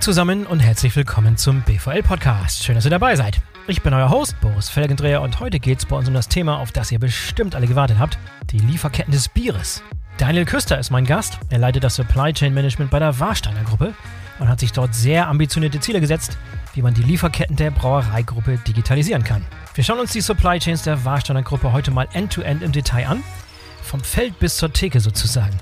zusammen und herzlich willkommen zum BVL Podcast. Schön, dass ihr dabei seid. Ich bin euer Host Boris Felgendreher und heute geht es bei uns um das Thema, auf das ihr bestimmt alle gewartet habt, die Lieferketten des Bieres. Daniel Küster ist mein Gast. Er leitet das Supply Chain Management bei der Warsteiner Gruppe und hat sich dort sehr ambitionierte Ziele gesetzt, wie man die Lieferketten der Brauereigruppe digitalisieren kann. Wir schauen uns die Supply Chains der Warsteiner Gruppe heute mal end-to-end -end im Detail an, vom Feld bis zur Theke sozusagen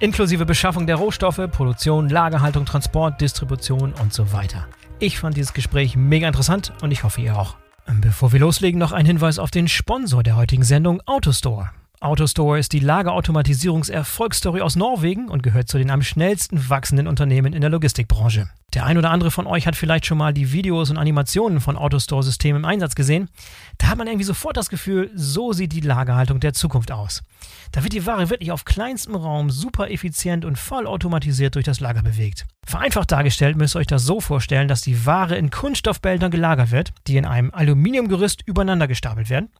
inklusive Beschaffung der Rohstoffe, Produktion, Lagerhaltung, Transport, Distribution und so weiter. Ich fand dieses Gespräch mega interessant und ich hoffe ihr auch. Bevor wir loslegen, noch ein Hinweis auf den Sponsor der heutigen Sendung, AutoStore. AutoStore ist die Lagerautomatisierungserfolgsstory aus Norwegen und gehört zu den am schnellsten wachsenden Unternehmen in der Logistikbranche. Der ein oder andere von euch hat vielleicht schon mal die Videos und Animationen von AutoStore-Systemen im Einsatz gesehen. Da hat man irgendwie sofort das Gefühl, so sieht die Lagerhaltung der Zukunft aus. Da wird die Ware wirklich auf kleinstem Raum super effizient und voll automatisiert durch das Lager bewegt. Vereinfacht dargestellt müsst ihr euch das so vorstellen, dass die Ware in Kunststoffbehältern gelagert wird, die in einem Aluminiumgerüst übereinander gestapelt werden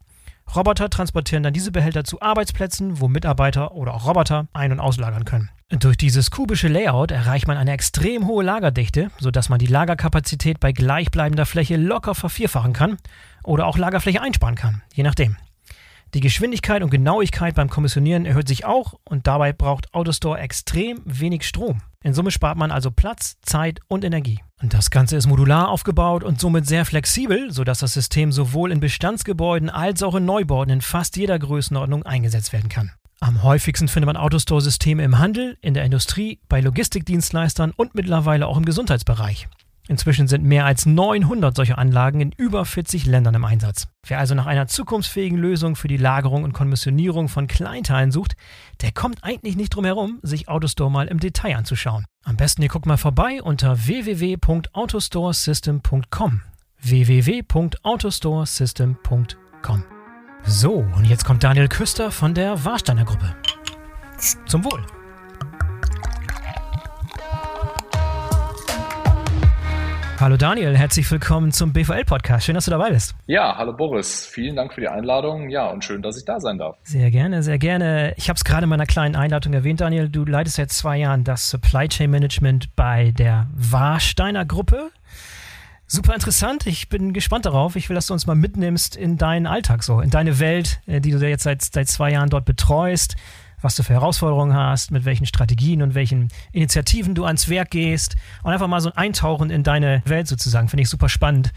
Roboter transportieren dann diese Behälter zu Arbeitsplätzen, wo Mitarbeiter oder auch Roboter ein- und auslagern können. Durch dieses kubische Layout erreicht man eine extrem hohe Lagerdichte, sodass man die Lagerkapazität bei gleichbleibender Fläche locker vervierfachen kann oder auch Lagerfläche einsparen kann, je nachdem. Die Geschwindigkeit und Genauigkeit beim Kommissionieren erhöht sich auch und dabei braucht AutoStore extrem wenig Strom. In Summe spart man also Platz, Zeit und Energie. Und das Ganze ist modular aufgebaut und somit sehr flexibel, sodass das System sowohl in Bestandsgebäuden als auch in Neubauten in fast jeder Größenordnung eingesetzt werden kann. Am häufigsten findet man Autostore-Systeme im Handel, in der Industrie, bei Logistikdienstleistern und mittlerweile auch im Gesundheitsbereich. Inzwischen sind mehr als 900 solcher Anlagen in über 40 Ländern im Einsatz. Wer also nach einer zukunftsfähigen Lösung für die Lagerung und Kommissionierung von Kleinteilen sucht, der kommt eigentlich nicht drum herum, sich Autostore mal im Detail anzuschauen. Am besten ihr guckt mal vorbei unter www.autostoresystem.com. www.autostoresystem.com. So, und jetzt kommt Daniel Küster von der Warsteiner Gruppe. Zum Wohl. Hallo Daniel, herzlich willkommen zum BVL-Podcast. Schön, dass du dabei bist. Ja, hallo Boris. Vielen Dank für die Einladung. Ja, und schön, dass ich da sein darf. Sehr gerne, sehr gerne. Ich habe es gerade in meiner kleinen Einladung erwähnt, Daniel. Du leitest seit zwei Jahren das Supply Chain Management bei der Warsteiner Gruppe. Super interessant. Ich bin gespannt darauf. Ich will, dass du uns mal mitnimmst in deinen Alltag so, in deine Welt, äh, die du jetzt seit, seit zwei Jahren dort betreust was du für Herausforderungen hast, mit welchen Strategien und welchen Initiativen du ans Werk gehst und einfach mal so ein Eintauchen in deine Welt sozusagen. Finde ich super spannend.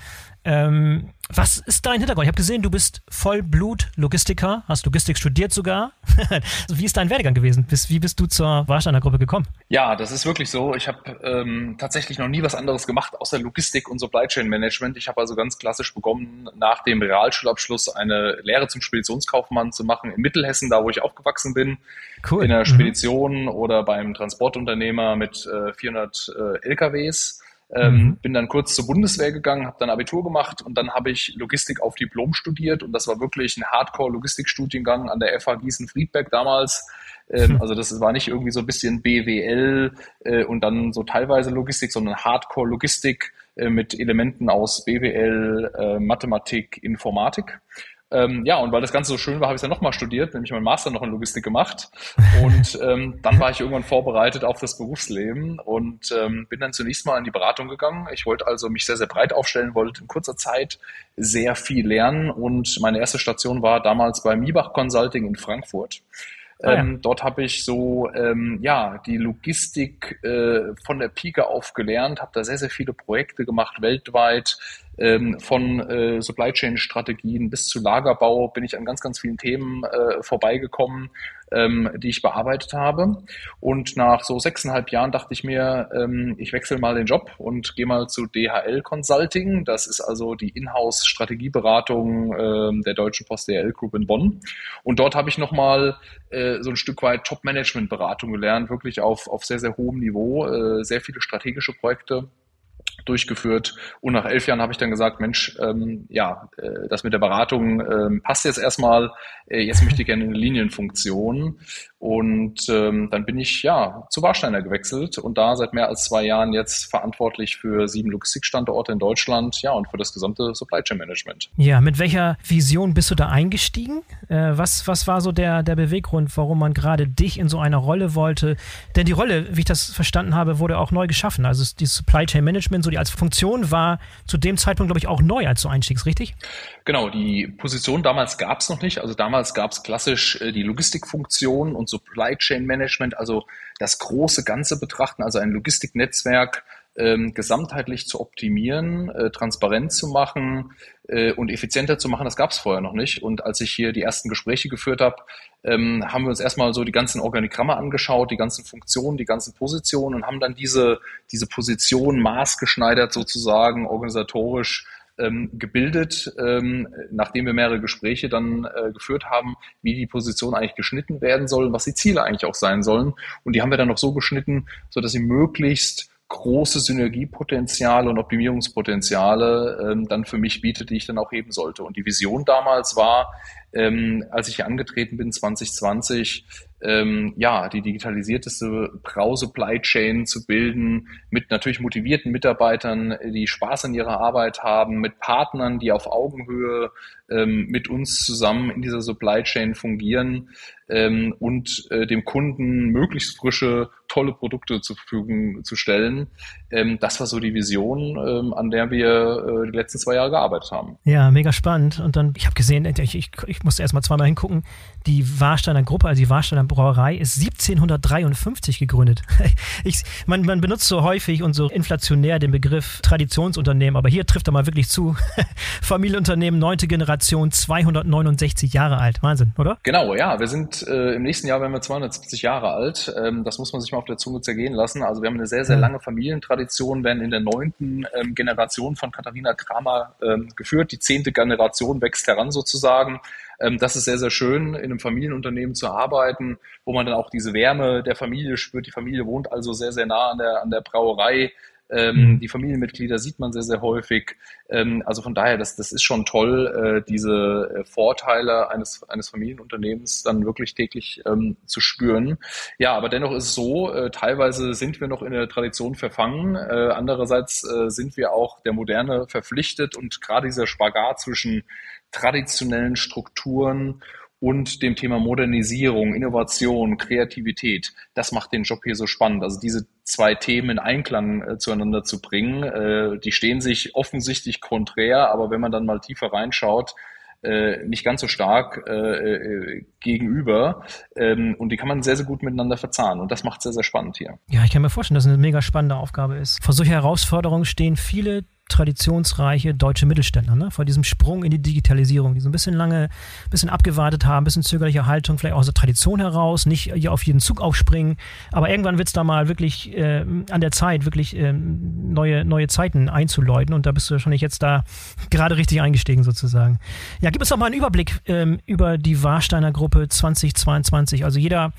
Ähm, was ist dein Hintergrund? Ich habe gesehen, du bist Vollblut-Logistiker, hast Logistik studiert sogar. wie ist dein Werdegang gewesen? Bis, wie bist du zur Warsteiner Gruppe gekommen? Ja, das ist wirklich so. Ich habe ähm, tatsächlich noch nie was anderes gemacht außer Logistik und Supply Chain Management. Ich habe also ganz klassisch begonnen, nach dem Realschulabschluss eine Lehre zum Speditionskaufmann zu machen in Mittelhessen, da wo ich aufgewachsen bin. Cool. In der mhm. Spedition mhm. oder beim Transportunternehmer mit äh, 400 äh, LKWs ähm, mhm. Bin dann kurz zur Bundeswehr gegangen, habe dann Abitur gemacht und dann habe ich Logistik auf Diplom studiert und das war wirklich ein Hardcore-Logistikstudiengang an der FH Gießen-Friedberg damals. Ähm, also das war nicht irgendwie so ein bisschen BWL äh, und dann so teilweise Logistik, sondern Hardcore-Logistik äh, mit Elementen aus BWL, äh, Mathematik, Informatik. Ähm, ja, und weil das Ganze so schön war, habe ich es dann nochmal studiert, nämlich meinen Master noch in Logistik gemacht. Und ähm, dann war ich irgendwann vorbereitet auf das Berufsleben und ähm, bin dann zunächst mal in die Beratung gegangen. Ich wollte also mich sehr, sehr breit aufstellen, wollte in kurzer Zeit sehr viel lernen. Und meine erste Station war damals bei Miebach Consulting in Frankfurt. Ah, ja. ähm, dort habe ich so ähm, ja die Logistik äh, von der Pike auf gelernt, habe da sehr sehr viele Projekte gemacht weltweit, ähm, von äh, Supply Chain Strategien bis zu Lagerbau bin ich an ganz, ganz vielen Themen äh, vorbeigekommen, ähm, die ich bearbeitet habe. Und nach so sechseinhalb Jahren dachte ich mir, ähm, ich wechsle mal den Job und gehe mal zu DHL Consulting. Das ist also die Inhouse Strategieberatung ähm, der Deutschen Post DHL Group in Bonn. Und dort habe ich nochmal äh, so ein Stück weit Top-Management-Beratung gelernt, wirklich auf, auf sehr, sehr hohem Niveau, äh, sehr viele strategische Projekte durchgeführt. Und nach elf Jahren habe ich dann gesagt, Mensch, ähm, ja, äh, das mit der Beratung ähm, passt jetzt erstmal. Äh, jetzt möchte ich gerne eine Linienfunktion. Und ähm, dann bin ich ja zu Warsteiner gewechselt und da seit mehr als zwei Jahren jetzt verantwortlich für sieben Logistikstandorte in Deutschland, ja, und für das gesamte Supply Chain Management. Ja, mit welcher Vision bist du da eingestiegen? Äh, was, was war so der, der Beweggrund, warum man gerade dich in so einer Rolle wollte? Denn die Rolle, wie ich das verstanden habe, wurde auch neu geschaffen. Also die Supply Chain Management, so die als Funktion war zu dem Zeitpunkt, glaube ich, auch neu, als du einstiegst, richtig? Genau, die Position damals gab es noch nicht. Also damals gab es klassisch äh, die Logistikfunktion und Supply Chain Management, also das große Ganze betrachten, also ein Logistiknetzwerk ähm, gesamtheitlich zu optimieren, äh, transparent zu machen äh, und effizienter zu machen, das gab es vorher noch nicht. Und als ich hier die ersten Gespräche geführt habe, ähm, haben wir uns erstmal so die ganzen Organigramme angeschaut, die ganzen Funktionen, die ganzen Positionen und haben dann diese, diese Position maßgeschneidert sozusagen organisatorisch ähm, gebildet, ähm, nachdem wir mehrere Gespräche dann äh, geführt haben, wie die Position eigentlich geschnitten werden soll, was die Ziele eigentlich auch sein sollen. Und die haben wir dann noch so geschnitten, so dass sie möglichst große Synergiepotenziale und Optimierungspotenziale ähm, dann für mich bietet, die ich dann auch heben sollte. Und die Vision damals war, ähm, als ich hier angetreten bin, 2020, ähm, ja, die digitalisierteste Brau-Supply Chain zu bilden, mit natürlich motivierten Mitarbeitern, die Spaß an ihrer Arbeit haben, mit Partnern, die auf Augenhöhe ähm, mit uns zusammen in dieser Supply Chain fungieren ähm, und äh, dem Kunden möglichst frische, tolle Produkte zur Verfügung zu stellen. Ähm, das war so die Vision, ähm, an der wir äh, die letzten zwei Jahre gearbeitet haben. Ja, mega spannend. Und dann, ich habe gesehen, ich, ich, ich musste erst mal zweimal hingucken, die Warsteiner Gruppe, also die Warsteiner Brauerei, ist 1753 gegründet. Ich, man, man benutzt so häufig und so inflationär den Begriff Traditionsunternehmen, aber hier trifft er mal wirklich zu. Familienunternehmen, neunte Generation, 269 Jahre alt. Wahnsinn, oder? Genau, ja. Wir sind äh, im nächsten Jahr werden wir 270 Jahre alt. Ähm, das muss man sich mal auf der Zunge zergehen lassen. Also wir haben eine sehr, sehr lange Familientradition, werden in der neunten ähm, Generation von Katharina Kramer ähm, geführt. Die zehnte Generation wächst heran sozusagen. Ähm, das ist sehr, sehr schön, in einem Familienunternehmen zu arbeiten, wo man dann auch diese Wärme der Familie spürt. Die Familie wohnt also sehr, sehr nah an der, an der Brauerei. Ähm, mhm. Die Familienmitglieder sieht man sehr, sehr häufig. Ähm, also von daher, das, das ist schon toll, äh, diese äh, Vorteile eines, eines Familienunternehmens dann wirklich täglich ähm, zu spüren. Ja, aber dennoch ist es so, äh, teilweise sind wir noch in der Tradition verfangen. Äh, andererseits äh, sind wir auch der Moderne verpflichtet und gerade dieser Spagat zwischen traditionellen Strukturen und dem Thema Modernisierung, Innovation, Kreativität. Das macht den Job hier so spannend. Also diese zwei Themen in Einklang äh, zueinander zu bringen, äh, die stehen sich offensichtlich konträr, aber wenn man dann mal tiefer reinschaut, äh, nicht ganz so stark äh, äh, gegenüber. Ähm, und die kann man sehr, sehr gut miteinander verzahnen. Und das macht sehr, sehr spannend hier. Ja, ich kann mir vorstellen, dass es eine mega spannende Aufgabe ist. Vor solcher Herausforderungen stehen viele traditionsreiche deutsche Mittelständler, ne? vor diesem Sprung in die Digitalisierung, die so ein bisschen lange, ein bisschen abgewartet haben, ein bisschen zögerliche Haltung, vielleicht auch aus der Tradition heraus, nicht hier auf jeden Zug aufspringen, aber irgendwann wird es da mal wirklich äh, an der Zeit, wirklich äh, neue, neue Zeiten einzuläuten und da bist du wahrscheinlich jetzt da gerade richtig eingestiegen sozusagen. Ja, gib uns doch mal einen Überblick ähm, über die Warsteiner Gruppe 2022. Also jeder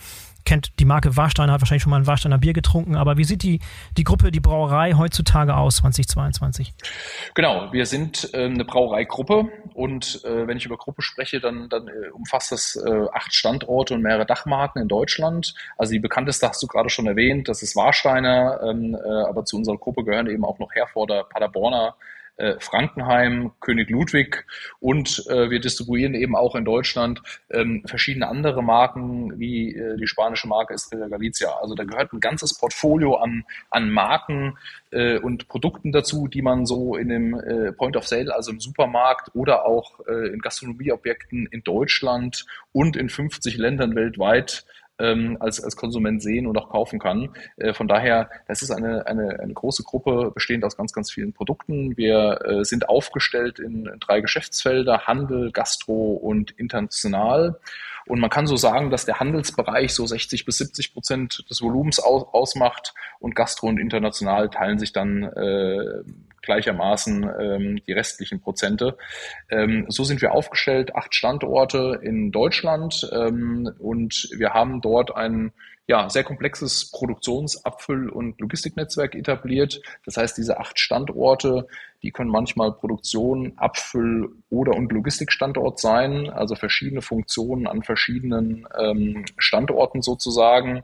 kennt die Marke Warsteiner, hat wahrscheinlich schon mal ein Warsteiner Bier getrunken, aber wie sieht die, die Gruppe, die Brauerei heutzutage aus, 2022? Genau, wir sind äh, eine Brauereigruppe und äh, wenn ich über Gruppe spreche, dann, dann äh, umfasst das äh, acht Standorte und mehrere Dachmarken in Deutschland. Also die bekannteste hast du gerade schon erwähnt, das ist Warsteiner, ähm, äh, aber zu unserer Gruppe gehören eben auch noch Herforder, Paderborner, äh, Frankenheim, König Ludwig und äh, wir distribuieren eben auch in Deutschland ähm, verschiedene andere Marken, wie äh, die spanische Marke Estrella Galicia. Also da gehört ein ganzes Portfolio an, an Marken äh, und Produkten dazu, die man so in dem äh, Point of Sale, also im Supermarkt oder auch äh, in Gastronomieobjekten in Deutschland und in 50 Ländern weltweit ähm, als, als Konsument sehen und auch kaufen kann. Äh, von daher, das ist eine, eine, eine große Gruppe bestehend aus ganz, ganz vielen Produkten. Wir äh, sind aufgestellt in, in drei Geschäftsfelder, Handel, Gastro und international. Und man kann so sagen, dass der Handelsbereich so 60 bis 70 Prozent des Volumens aus, ausmacht und Gastro und international teilen sich dann äh, gleichermaßen ähm, die restlichen Prozente. Ähm, so sind wir aufgestellt, acht Standorte in Deutschland ähm, und wir haben dort ein ja, sehr komplexes Produktions-, Abfüll- und Logistiknetzwerk etabliert. Das heißt, diese acht Standorte, die können manchmal Produktion, Abfüll- oder und Logistikstandort sein, also verschiedene Funktionen an verschiedenen ähm, Standorten sozusagen.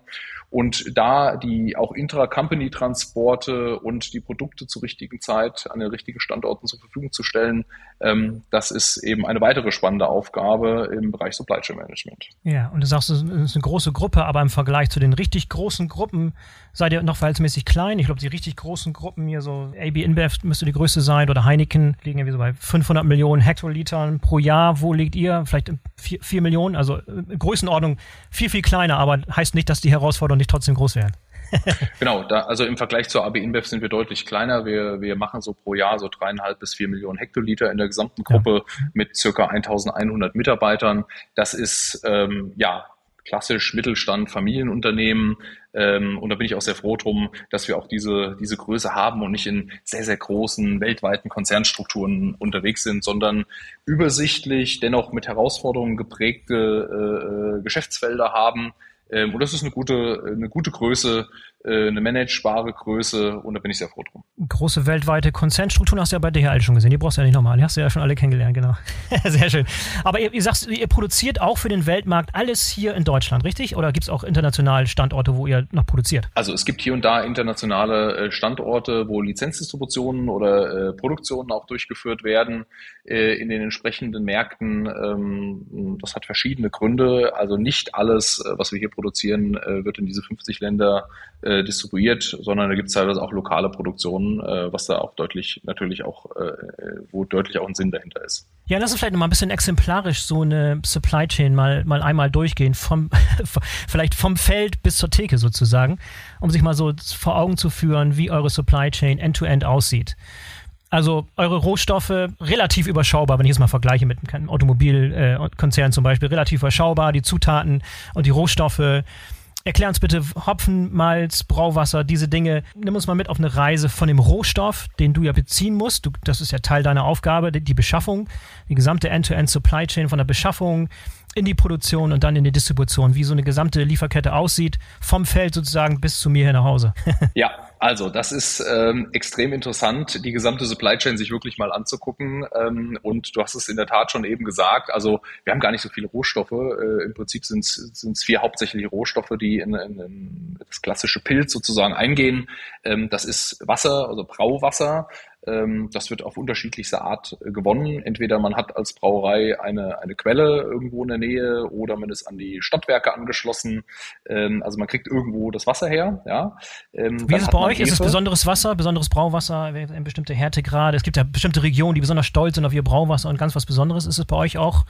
Und da die auch Intra-Company-Transporte und die Produkte zur richtigen Zeit an den richtigen Standorten zur Verfügung zu stellen, ähm, das ist eben eine weitere spannende Aufgabe im Bereich Supply Chain Management. Ja, und du sagst, es ist eine große Gruppe, aber im Vergleich zu den richtig großen Gruppen seid ihr noch verhältnismäßig klein. Ich glaube, die richtig großen Gruppen hier, so AB InBev müsste die größte sein oder Heineken liegen irgendwie so bei 500 Millionen Hektolitern pro Jahr. Wo liegt ihr? Vielleicht 4, Millionen, also äh, Größenordnung viel, viel kleiner, aber heißt nicht, dass die Herausforderungen nicht trotzdem groß werden. genau, da, also im Vergleich zur AB InBev sind wir deutlich kleiner. Wir, wir machen so pro Jahr so dreieinhalb bis vier Millionen Hektoliter in der gesamten Gruppe ja. mit circa 1100 Mitarbeitern. Das ist ähm, ja klassisch Mittelstand, Familienunternehmen. Ähm, und da bin ich auch sehr froh drum, dass wir auch diese, diese Größe haben und nicht in sehr, sehr großen weltweiten Konzernstrukturen unterwegs sind, sondern übersichtlich, dennoch mit Herausforderungen geprägte äh, äh Geschäftsfelder haben, ähm, und das ist eine gute, eine gute Größe, äh, eine managebare Größe und da bin ich sehr froh drum. Große weltweite Konzernstrukturen hast du ja bei DHL schon gesehen. Die brauchst du ja nicht nochmal. Die hast du ja schon alle kennengelernt, genau. sehr schön. Aber ihr, ihr sagt, ihr produziert auch für den Weltmarkt alles hier in Deutschland, richtig? Oder gibt es auch international Standorte, wo ihr noch produziert? Also es gibt hier und da internationale äh, Standorte, wo Lizenzdistributionen oder äh, Produktionen auch durchgeführt werden äh, in den entsprechenden Märkten. Ähm, das hat verschiedene Gründe. Also nicht alles, äh, was wir hier produzieren, äh, wird in diese 50 Länder äh, distribuiert, sondern da gibt es teilweise auch lokale Produktionen, äh, was da auch deutlich, natürlich auch, äh, wo deutlich auch ein Sinn dahinter ist. Ja, lass uns vielleicht mal ein bisschen exemplarisch so eine Supply Chain mal, mal einmal durchgehen, vom, vielleicht vom Feld bis zur Theke sozusagen, um sich mal so vor Augen zu führen, wie eure Supply Chain end-to-end -End aussieht. Also eure Rohstoffe relativ überschaubar, wenn ich es mal vergleiche mit einem Automobilkonzern äh, zum Beispiel, relativ überschaubar, die Zutaten und die Rohstoffe Erklär uns bitte Hopfen, Malz, Brauwasser, diese Dinge. Nimm uns mal mit auf eine Reise von dem Rohstoff, den du ja beziehen musst. Du, das ist ja Teil deiner Aufgabe, die, die Beschaffung, die gesamte End-to-End-Supply Chain von der Beschaffung in die Produktion und dann in die Distribution, wie so eine gesamte Lieferkette aussieht, vom Feld sozusagen bis zu mir hier nach Hause. ja, also das ist ähm, extrem interessant, die gesamte Supply Chain sich wirklich mal anzugucken. Ähm, und du hast es in der Tat schon eben gesagt, also wir haben gar nicht so viele Rohstoffe. Äh, Im Prinzip sind es vier hauptsächliche Rohstoffe, die in, in, in das klassische Pilz sozusagen eingehen. Ähm, das ist Wasser, also Brauwasser. Ähm, das wird auf unterschiedlichste Art äh, gewonnen. Entweder man hat als Brauerei eine, eine Quelle irgendwo in der Nähe oder man ist an die Stadtwerke angeschlossen. Ähm, also man kriegt irgendwo das Wasser her. Ja. Ähm, Wie ist es bei euch? Ist es besonderes Wasser, besonderes Brauwasser, eine bestimmte Härtegrade? Es gibt ja bestimmte Regionen, die besonders stolz sind auf ihr Brauwasser und ganz was Besonderes. Ist es bei euch auch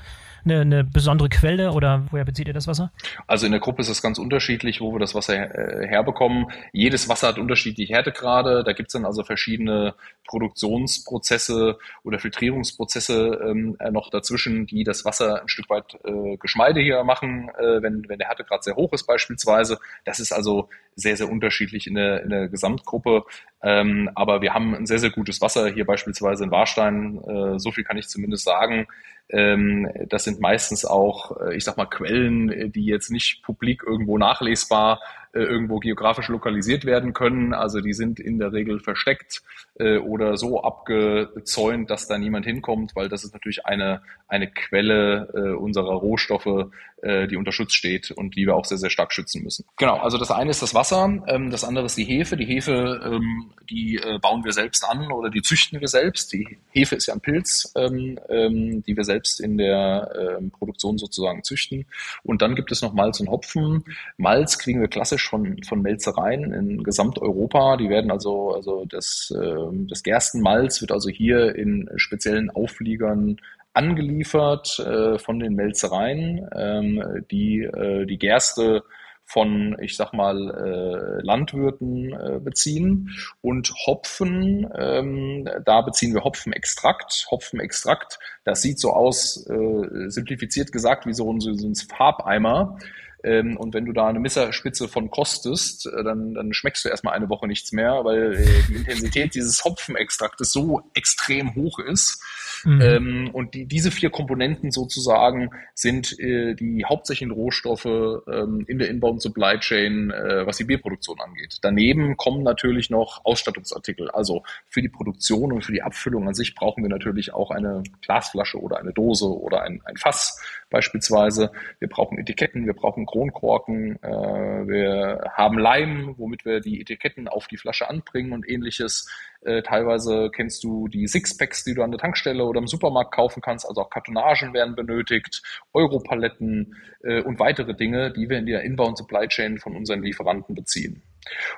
eine, eine besondere Quelle oder woher bezieht ihr das Wasser? Also in der Gruppe ist es ganz unterschiedlich, wo wir das Wasser her, äh, herbekommen. Jedes Wasser hat unterschiedliche Härtegrade. Da gibt es dann also verschiedene Produktionsprozesse oder Filtrierungsprozesse ähm, äh, noch dazwischen, die das Wasser ein Stück weit äh, geschmeidiger machen, äh, wenn, wenn der Härtegrad sehr hoch ist beispielsweise. Das ist also sehr, sehr unterschiedlich in der, in der Gesamtgruppe. Ähm, aber wir haben ein sehr, sehr gutes Wasser hier beispielsweise in Warstein. Äh, so viel kann ich zumindest sagen. Ähm, das sind meistens auch, äh, ich sag mal, Quellen, die jetzt nicht publik irgendwo nachlesbar äh, irgendwo geografisch lokalisiert werden können. Also die sind in der Regel versteckt äh, oder so abgezäunt, dass da niemand hinkommt, weil das ist natürlich eine, eine Quelle äh, unserer Rohstoffe, äh, die unter Schutz steht und die wir auch sehr, sehr stark schützen müssen. Genau, also das eine ist das Wasser, ähm, das andere ist die Hefe. Die Hefe, ähm, die äh, bauen wir selbst an oder die züchten wir selbst. Die Hefe ist ja ein Pilz, ähm, ähm, die wir selbst in der ähm, Produktion sozusagen züchten. Und dann gibt es noch Malz und Hopfen. Malz kriegen wir klassisch von, von Melzereien in Gesamteuropa. Die werden also, also das, äh, das Gerstenmalz wird also hier in speziellen Aufliegern angeliefert äh, von den Melzereien, ähm, die äh, die Gerste von, ich sag mal, äh, Landwirten äh, beziehen. Und Hopfen, ähm, da beziehen wir Hopfenextrakt. Hopfenextrakt, das sieht so aus, äh, simplifiziert gesagt, wie so ein, so ein Farbeimer. Ähm, und wenn du da eine Messerspitze von kostest, äh, dann, dann schmeckst du erstmal eine Woche nichts mehr, weil äh, die Intensität dieses Hopfenextraktes so extrem hoch ist. Mhm. Ähm, und die, diese vier Komponenten sozusagen sind äh, die hauptsächlichen Rohstoffe ähm, in der Inbound Supply Chain, äh, was die Bierproduktion angeht. Daneben kommen natürlich noch Ausstattungsartikel. Also für die Produktion und für die Abfüllung an sich brauchen wir natürlich auch eine Glasflasche oder eine Dose oder ein, ein Fass beispielsweise. Wir brauchen Etiketten, wir brauchen Kronkorken, äh, wir haben Leim, womit wir die Etiketten auf die Flasche anbringen und ähnliches. Äh, teilweise kennst du die Sixpacks, die du an der Tankstelle oder im Supermarkt kaufen kannst. Also auch Kartonagen werden benötigt, Europaletten äh, und weitere Dinge, die wir in der Inbound Supply Chain von unseren Lieferanten beziehen.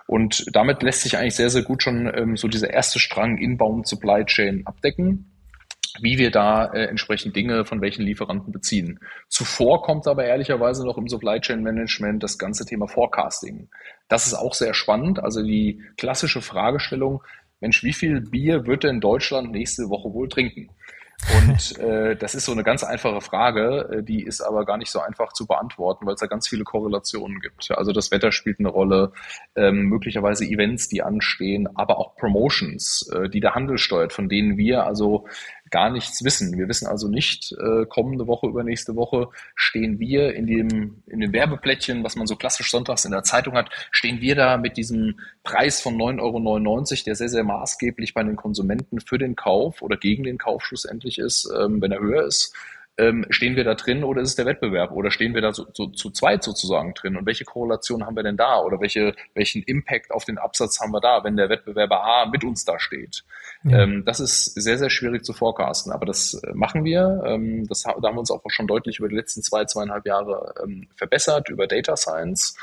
Und damit lässt sich eigentlich sehr, sehr gut schon ähm, so dieser erste Strang Inbound Supply Chain abdecken wie wir da äh, entsprechend Dinge von welchen Lieferanten beziehen. Zuvor kommt aber ehrlicherweise noch im Supply Chain Management das ganze Thema Forecasting. Das ist auch sehr spannend. Also die klassische Fragestellung, Mensch, wie viel Bier wird denn Deutschland nächste Woche wohl trinken? Und äh, das ist so eine ganz einfache Frage, äh, die ist aber gar nicht so einfach zu beantworten, weil es da ganz viele Korrelationen gibt. Also das Wetter spielt eine Rolle, ähm, möglicherweise Events, die anstehen, aber auch Promotions, äh, die der Handel steuert, von denen wir also gar nichts wissen. Wir wissen also nicht, äh, kommende Woche, übernächste Woche stehen wir in dem, in dem Werbeplättchen, was man so klassisch sonntags in der Zeitung hat, stehen wir da mit diesem Preis von 9,99 Euro, der sehr, sehr maßgeblich bei den Konsumenten für den Kauf oder gegen den Kauf schlussendlich ist, ähm, wenn er höher ist ähm, stehen wir da drin oder ist es der Wettbewerb oder stehen wir da so, so, zu zweit sozusagen drin und welche Korrelation haben wir denn da oder welche, welchen Impact auf den Absatz haben wir da, wenn der Wettbewerber A mit uns da steht? Ja. Ähm, das ist sehr, sehr schwierig zu forecasten, aber das äh, machen wir. Ähm, das, da haben wir uns auch schon deutlich über die letzten zwei, zweieinhalb Jahre ähm, verbessert über Data Science.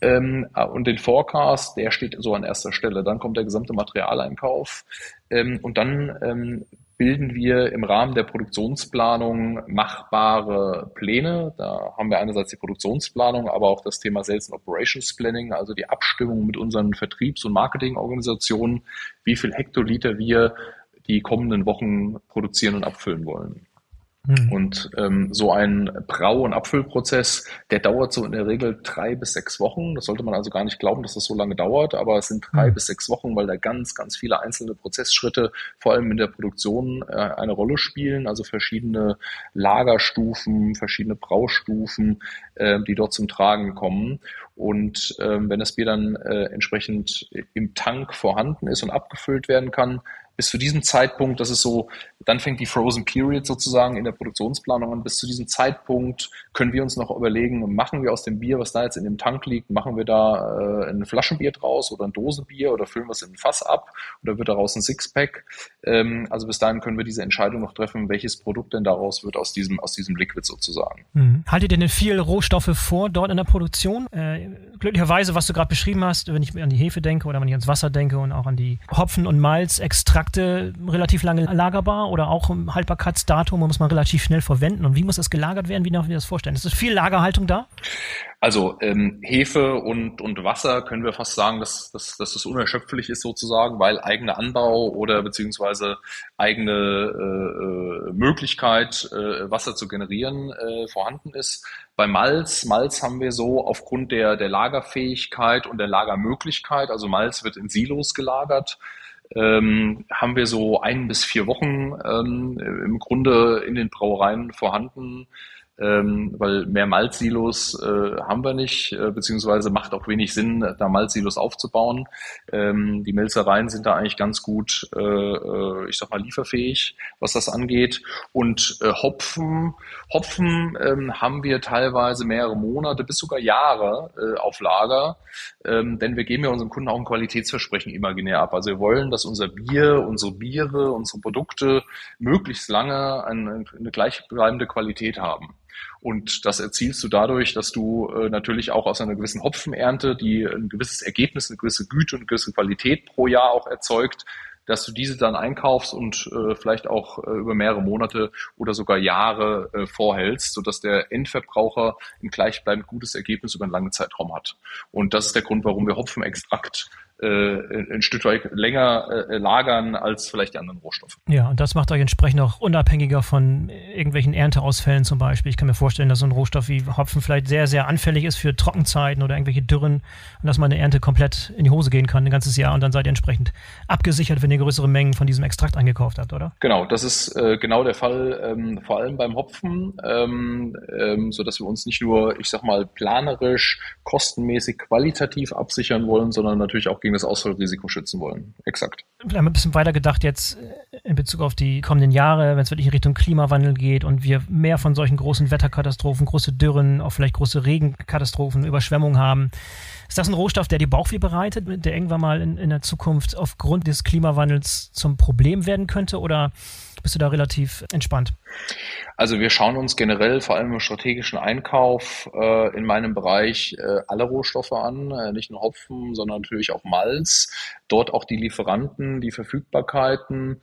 Ähm, und den Forecast, der steht so an erster Stelle. Dann kommt der gesamte Materialeinkauf. Ähm, und dann bilden wir im Rahmen der Produktionsplanung machbare Pläne. Da haben wir einerseits die Produktionsplanung, aber auch das Thema Sales and Operations Planning, also die Abstimmung mit unseren Vertriebs- und Marketingorganisationen, wie viel Hektoliter wir die kommenden Wochen produzieren und abfüllen wollen. Mhm. Und ähm, so ein Brau- und Abfüllprozess, der dauert so in der Regel drei bis sechs Wochen. Das sollte man also gar nicht glauben, dass das so lange dauert, aber es sind drei mhm. bis sechs Wochen, weil da ganz, ganz viele einzelne Prozessschritte, vor allem in der Produktion, äh, eine Rolle spielen. Also verschiedene Lagerstufen, verschiedene Braustufen, äh, die dort zum Tragen kommen. Und ähm, wenn das Bier dann äh, entsprechend im Tank vorhanden ist und abgefüllt werden kann, bis zu diesem Zeitpunkt, das ist so, dann fängt die Frozen Period sozusagen in der Produktionsplanung an. Bis zu diesem Zeitpunkt können wir uns noch überlegen, machen wir aus dem Bier, was da jetzt in dem Tank liegt, machen wir da äh, ein Flaschenbier draus oder ein Dosenbier oder füllen wir es in ein Fass ab oder wird daraus ein Sixpack? Ähm, also bis dahin können wir diese Entscheidung noch treffen, welches Produkt denn daraus wird aus diesem, aus diesem Liquid sozusagen. Mhm. Haltet ihr denn viel Rohstoffe vor dort in der Produktion? Äh, glücklicherweise, was du gerade beschrieben hast, wenn ich an die Hefe denke oder wenn ich ans Wasser denke und auch an die Hopfen- und Malzextrakte, Extrakte relativ lange lagerbar oder auch im Haltbarkeitsdatum muss man relativ schnell verwenden? Und wie muss das gelagert werden? Wie darf ich das vorstellen? Ist es viel Lagerhaltung da? Also ähm, Hefe und, und Wasser können wir fast sagen, dass, dass, dass das unerschöpflich ist sozusagen, weil eigener Anbau oder beziehungsweise eigene äh, äh, Möglichkeit, äh, Wasser zu generieren, äh, vorhanden ist. Bei Malz, Malz haben wir so aufgrund der, der Lagerfähigkeit und der Lagermöglichkeit, also Malz wird in Silos gelagert, ähm, haben wir so ein bis vier Wochen ähm, im Grunde in den Brauereien vorhanden ähm, weil mehr Malzsilos äh, haben wir nicht, äh, beziehungsweise macht auch wenig Sinn, da Malzsilos aufzubauen. Ähm, die Melzereien sind da eigentlich ganz gut, äh, äh, ich sag mal, lieferfähig, was das angeht. Und äh, Hopfen, Hopfen ähm, haben wir teilweise mehrere Monate bis sogar Jahre äh, auf Lager, ähm, denn wir geben ja unseren Kunden auch ein Qualitätsversprechen imaginär ab. Also wir wollen, dass unser Bier, unsere Biere, unsere Produkte möglichst lange eine, eine gleichbleibende Qualität haben. Und das erzielst du dadurch, dass du äh, natürlich auch aus einer gewissen Hopfenernte, die ein gewisses Ergebnis, eine gewisse Güte und eine gewisse Qualität pro Jahr auch erzeugt, dass du diese dann einkaufst und äh, vielleicht auch äh, über mehrere Monate oder sogar Jahre äh, vorhältst, sodass der Endverbraucher ein gleichbleibend gutes Ergebnis über einen langen Zeitraum hat. Und das ist der Grund, warum wir Hopfenextrakt äh, ein Stück weit länger äh, lagern als vielleicht die anderen Rohstoffe. Ja, und das macht euch entsprechend auch unabhängiger von irgendwelchen Ernteausfällen zum Beispiel. Ich kann mir vorstellen, dass so ein Rohstoff wie Hopfen vielleicht sehr, sehr anfällig ist für Trockenzeiten oder irgendwelche Dürren und dass meine Ernte komplett in die Hose gehen kann ein ganzes Jahr und dann seid ihr entsprechend abgesichert, wenn ihr größere Mengen von diesem Extrakt eingekauft habt, oder? Genau, das ist äh, genau der Fall, ähm, vor allem beim Hopfen, ähm, ähm, so wir uns nicht nur, ich sag mal, planerisch, kostenmäßig, qualitativ absichern wollen, sondern natürlich auch gegen das Ausfallrisiko schützen wollen. Exakt. Wir haben ein bisschen weiter gedacht jetzt äh, in Bezug auf die kommenden Jahre, wenn es wirklich in Richtung Klimawandel geht und wir mehr von solchen großen Wetterkatastrophen, große Dürren, auch vielleicht große Regenkatastrophen, Überschwemmungen haben. Ist das ein Rohstoff, der die Bauchweh bereitet, der irgendwann mal in, in der Zukunft aufgrund des Klimawandels zum Problem werden könnte? Oder bist du da relativ entspannt? Also wir schauen uns generell vor allem im strategischen Einkauf äh, in meinem Bereich äh, alle Rohstoffe an, äh, nicht nur Hopfen, sondern natürlich auch Malz. Dort auch die Lieferanten, die Verfügbarkeiten,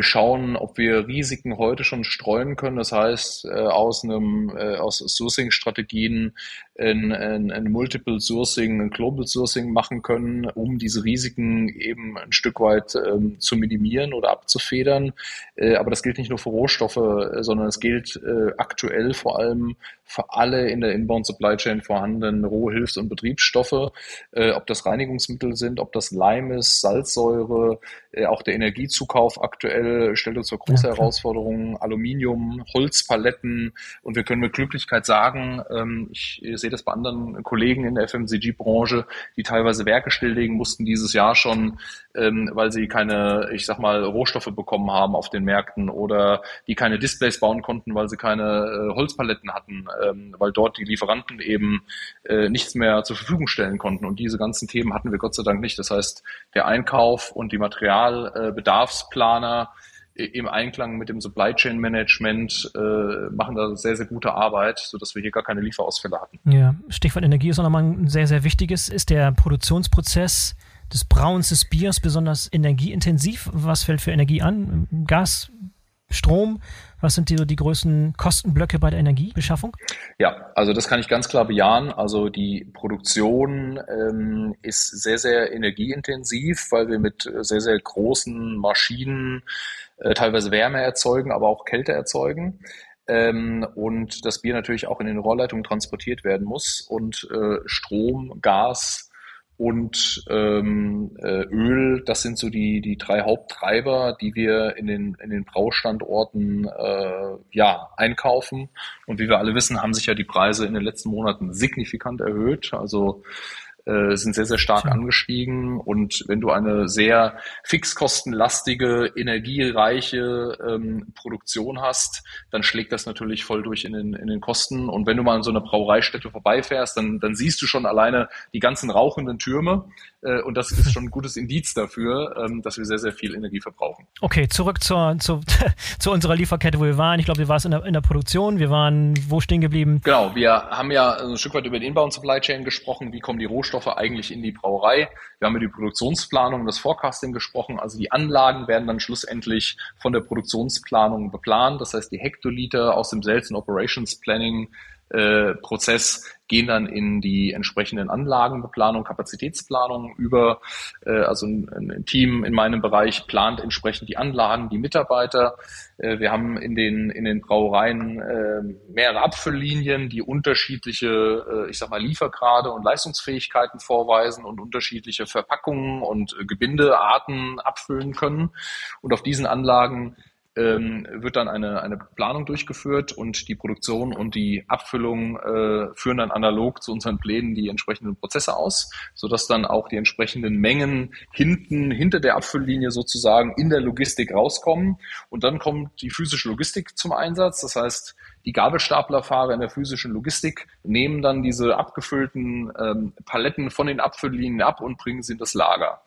schauen, ob wir Risiken heute schon streuen können. Das heißt, äh, aus einem äh, aus Sourcing-Strategien ein, ein, ein Multiple Sourcing, ein Global Sourcing machen können, um diese Risiken eben ein Stück weit ähm, zu minimieren oder abzufedern. Äh, aber das gilt nicht nur für Rohstoffe, äh, sondern es gilt äh, aktuell vor allem für alle in der Inbound Supply Chain vorhandenen Rohhilfs- und Betriebsstoffe, äh, ob das Reinigungsmittel sind, ob das Leim ist, Salzsäure, äh, auch der Energiezukauf aktuell stellt uns vor große ja, Herausforderungen, Aluminium, Holzpaletten. Und wir können mit Glücklichkeit sagen, ähm, ich sehe das bei anderen Kollegen in der FMCG-Branche, die teilweise Werke stilllegen mussten dieses Jahr schon, ähm, weil sie keine, ich sag mal, Rohstoffe bekommen haben auf den Märkten oder die keine Displays bauen konnten, weil sie keine äh, Holzpaletten hatten ähm, weil dort die Lieferanten eben äh, nichts mehr zur Verfügung stellen konnten. Und diese ganzen Themen hatten wir Gott sei Dank nicht. Das heißt, der Einkauf und die Materialbedarfsplaner äh, im Einklang mit dem Supply Chain Management äh, machen da sehr, sehr gute Arbeit, sodass wir hier gar keine Lieferausfälle hatten. Ja, Stichwort Energie ist auch nochmal ein sehr, sehr wichtiges. Ist der Produktionsprozess des Brauens des Biers besonders energieintensiv? Was fällt für Energie an? Gas, Strom? Was sind die, die größten Kostenblöcke bei der Energiebeschaffung? Ja, also das kann ich ganz klar bejahen. Also die Produktion ähm, ist sehr, sehr energieintensiv, weil wir mit sehr, sehr großen Maschinen äh, teilweise Wärme erzeugen, aber auch Kälte erzeugen. Ähm, und das Bier natürlich auch in den Rohrleitungen transportiert werden muss und äh, Strom, Gas, und ähm, äh, Öl, das sind so die, die drei Haupttreiber, die wir in den, in den Braustandorten äh, ja, einkaufen. Und wie wir alle wissen, haben sich ja die Preise in den letzten Monaten signifikant erhöht. Also äh, sind sehr, sehr stark angestiegen. Und wenn du eine sehr fixkostenlastige, energiereiche ähm, Produktion hast, dann schlägt das natürlich voll durch in den, in den Kosten. Und wenn du mal an so einer Brauereistätte vorbeifährst, dann, dann siehst du schon alleine die ganzen rauchenden Türme. Äh, und das ist schon ein gutes Indiz dafür, ähm, dass wir sehr, sehr viel Energie verbrauchen. Okay, zurück zur, zu, zu unserer Lieferkette, wo wir waren. Ich glaube, wir waren in der, in der Produktion. Wir waren wo stehen geblieben? Genau, wir haben ja ein Stück weit über die Inbound Supply Chain gesprochen. Wie kommen die Rohstoffe eigentlich in die Brauerei? Wir haben über die Produktionsplanung, das Forecasting gesprochen. Also die Anlagen werden dann schlussendlich von der Produktionsplanung beplant. Das heißt, die Hektoliter aus dem Sales and Operations Planning äh, Prozess gehen dann in die entsprechenden Anlagenbeplanung, Kapazitätsplanung über. Äh, also ein, Team in meinem Bereich plant entsprechend die Anlagen, die Mitarbeiter. Äh, wir haben in den, in den Brauereien äh, mehrere Abfülllinien, die unterschiedliche, ich sag mal, Liefergrade und Leistungsfähigkeiten vorweisen und unterschiedliche Verpackungen und Gebindearten abfüllen können. Und auf diesen Anlagen ähm, wird dann eine, eine Planung durchgeführt und die Produktion und die Abfüllung äh, führen dann analog zu unseren Plänen die entsprechenden Prozesse aus, sodass dann auch die entsprechenden Mengen hinten, hinter der Abfülllinie sozusagen in der Logistik rauskommen. Und dann kommt die physische Logistik zum Einsatz. Das heißt, die Gabelstaplerfahrer in der physischen Logistik nehmen dann diese abgefüllten ähm, Paletten von den Abfülllinien ab und bringen sie in das Lager.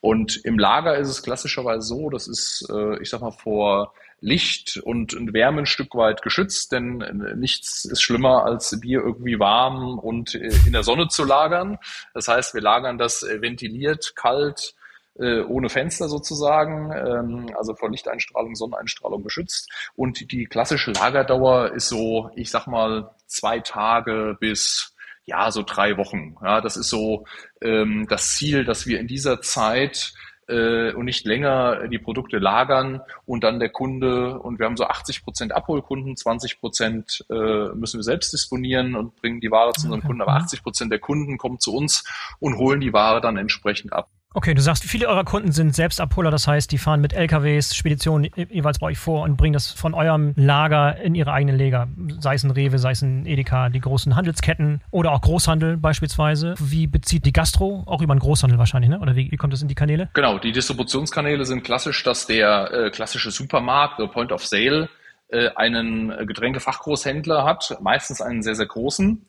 Und im Lager ist es klassischerweise so, das ist, äh, ich sag mal, vor Licht und Wärme ein Stück weit geschützt, denn äh, nichts ist schlimmer, als Bier irgendwie warm und äh, in der Sonne zu lagern. Das heißt, wir lagern das äh, ventiliert, kalt, äh, ohne Fenster sozusagen, ähm, also vor Lichteinstrahlung, Sonneneinstrahlung geschützt. Und die klassische Lagerdauer ist so, ich sag mal, zwei Tage bis ja, so drei Wochen. Ja, das ist so ähm, das Ziel, dass wir in dieser Zeit äh, und nicht länger die Produkte lagern und dann der Kunde, und wir haben so 80 Prozent Abholkunden, 20 Prozent äh, müssen wir selbst disponieren und bringen die Ware zu unserem Kunden, aber 80 Prozent der Kunden kommen zu uns und holen die Ware dann entsprechend ab. Okay, du sagst, viele eurer Kunden sind Selbstabholer, das heißt, die fahren mit LKWs, Speditionen jeweils bei euch vor und bringen das von eurem Lager in ihre eigenen Lager. Sei es ein Rewe, sei es ein Edeka, die großen Handelsketten oder auch Großhandel beispielsweise. Wie bezieht die Gastro? Auch über einen Großhandel wahrscheinlich, ne? Oder wie, wie kommt das in die Kanäle? Genau, die Distributionskanäle sind klassisch, dass der äh, klassische Supermarkt, der Point of Sale, äh, einen Getränkefachgroßhändler hat, meistens einen sehr, sehr großen.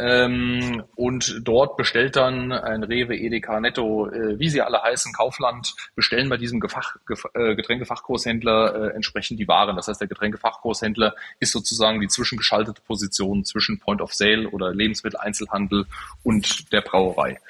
Ähm, und dort bestellt dann ein Rewe, Edeka, Netto, äh, wie sie alle heißen, Kaufland, bestellen bei diesem Gefach, Gef äh, Getränkefachgroßhändler äh, entsprechend die Waren. Das heißt, der Getränkefachgroßhändler ist sozusagen die zwischengeschaltete Position zwischen Point of Sale oder Lebensmitteleinzelhandel und der Brauerei.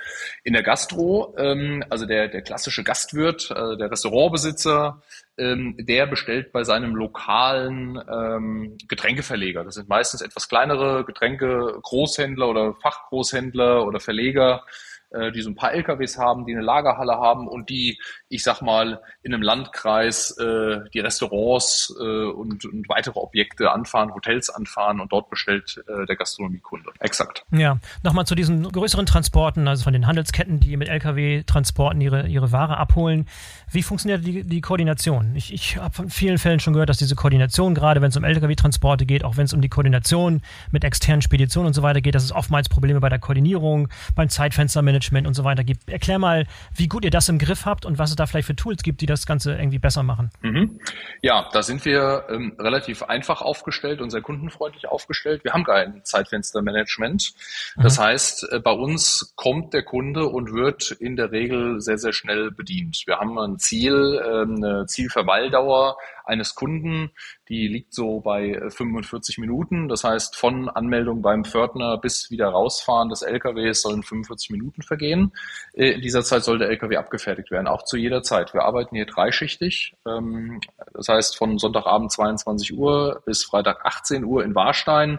In der Gastro, ähm, also der, der klassische Gastwirt, äh, der Restaurantbesitzer, ähm, der bestellt bei seinem lokalen ähm, Getränkeverleger. Das sind meistens etwas kleinere Getränke-Großhändler oder Fachgroßhändler oder Verleger, äh, die so ein paar LKWs haben, die eine Lagerhalle haben und die, ich sag mal, in einem Landkreis äh, die Restaurants äh, und, und weitere Objekte anfahren, Hotels anfahren und dort bestellt äh, der Gastronomiekunde. Exakt. Ja, nochmal zu diesen größeren Transporten, also von den Handelsketten, die mit LKW-Transporten ihre, ihre Ware abholen. Wie funktioniert die, die Koordination? Ich, ich habe von vielen Fällen schon gehört, dass diese Koordination, gerade wenn es um LKW-Transporte geht, auch wenn es um die Koordination mit externen Speditionen und so weiter geht, dass es oftmals Probleme bei der Koordinierung, beim Zeitfenstermanagement Management und so weiter gibt. Erklär mal, wie gut ihr das im Griff habt und was es da vielleicht für Tools gibt, die das Ganze irgendwie besser machen. Mhm. Ja, da sind wir ähm, relativ einfach aufgestellt und sehr kundenfreundlich aufgestellt. Wir haben kein Zeitfenstermanagement. Mhm. Das heißt, äh, bei uns kommt der Kunde und wird in der Regel sehr, sehr schnell bedient. Wir haben ein Ziel, äh, eine Zielverweildauer eines Kunden, die liegt so bei 45 Minuten. Das heißt, von Anmeldung beim Pförtner bis wieder rausfahren des LKWs sollen 45 Minuten vergehen. Äh, in dieser Zeit soll der LKW abgefertigt werden, auch zu jeder Zeit. Wir arbeiten hier dreischichtig. Ähm, das heißt, von Sonntagabend 22 Uhr bis Freitag 18 Uhr in Warstein.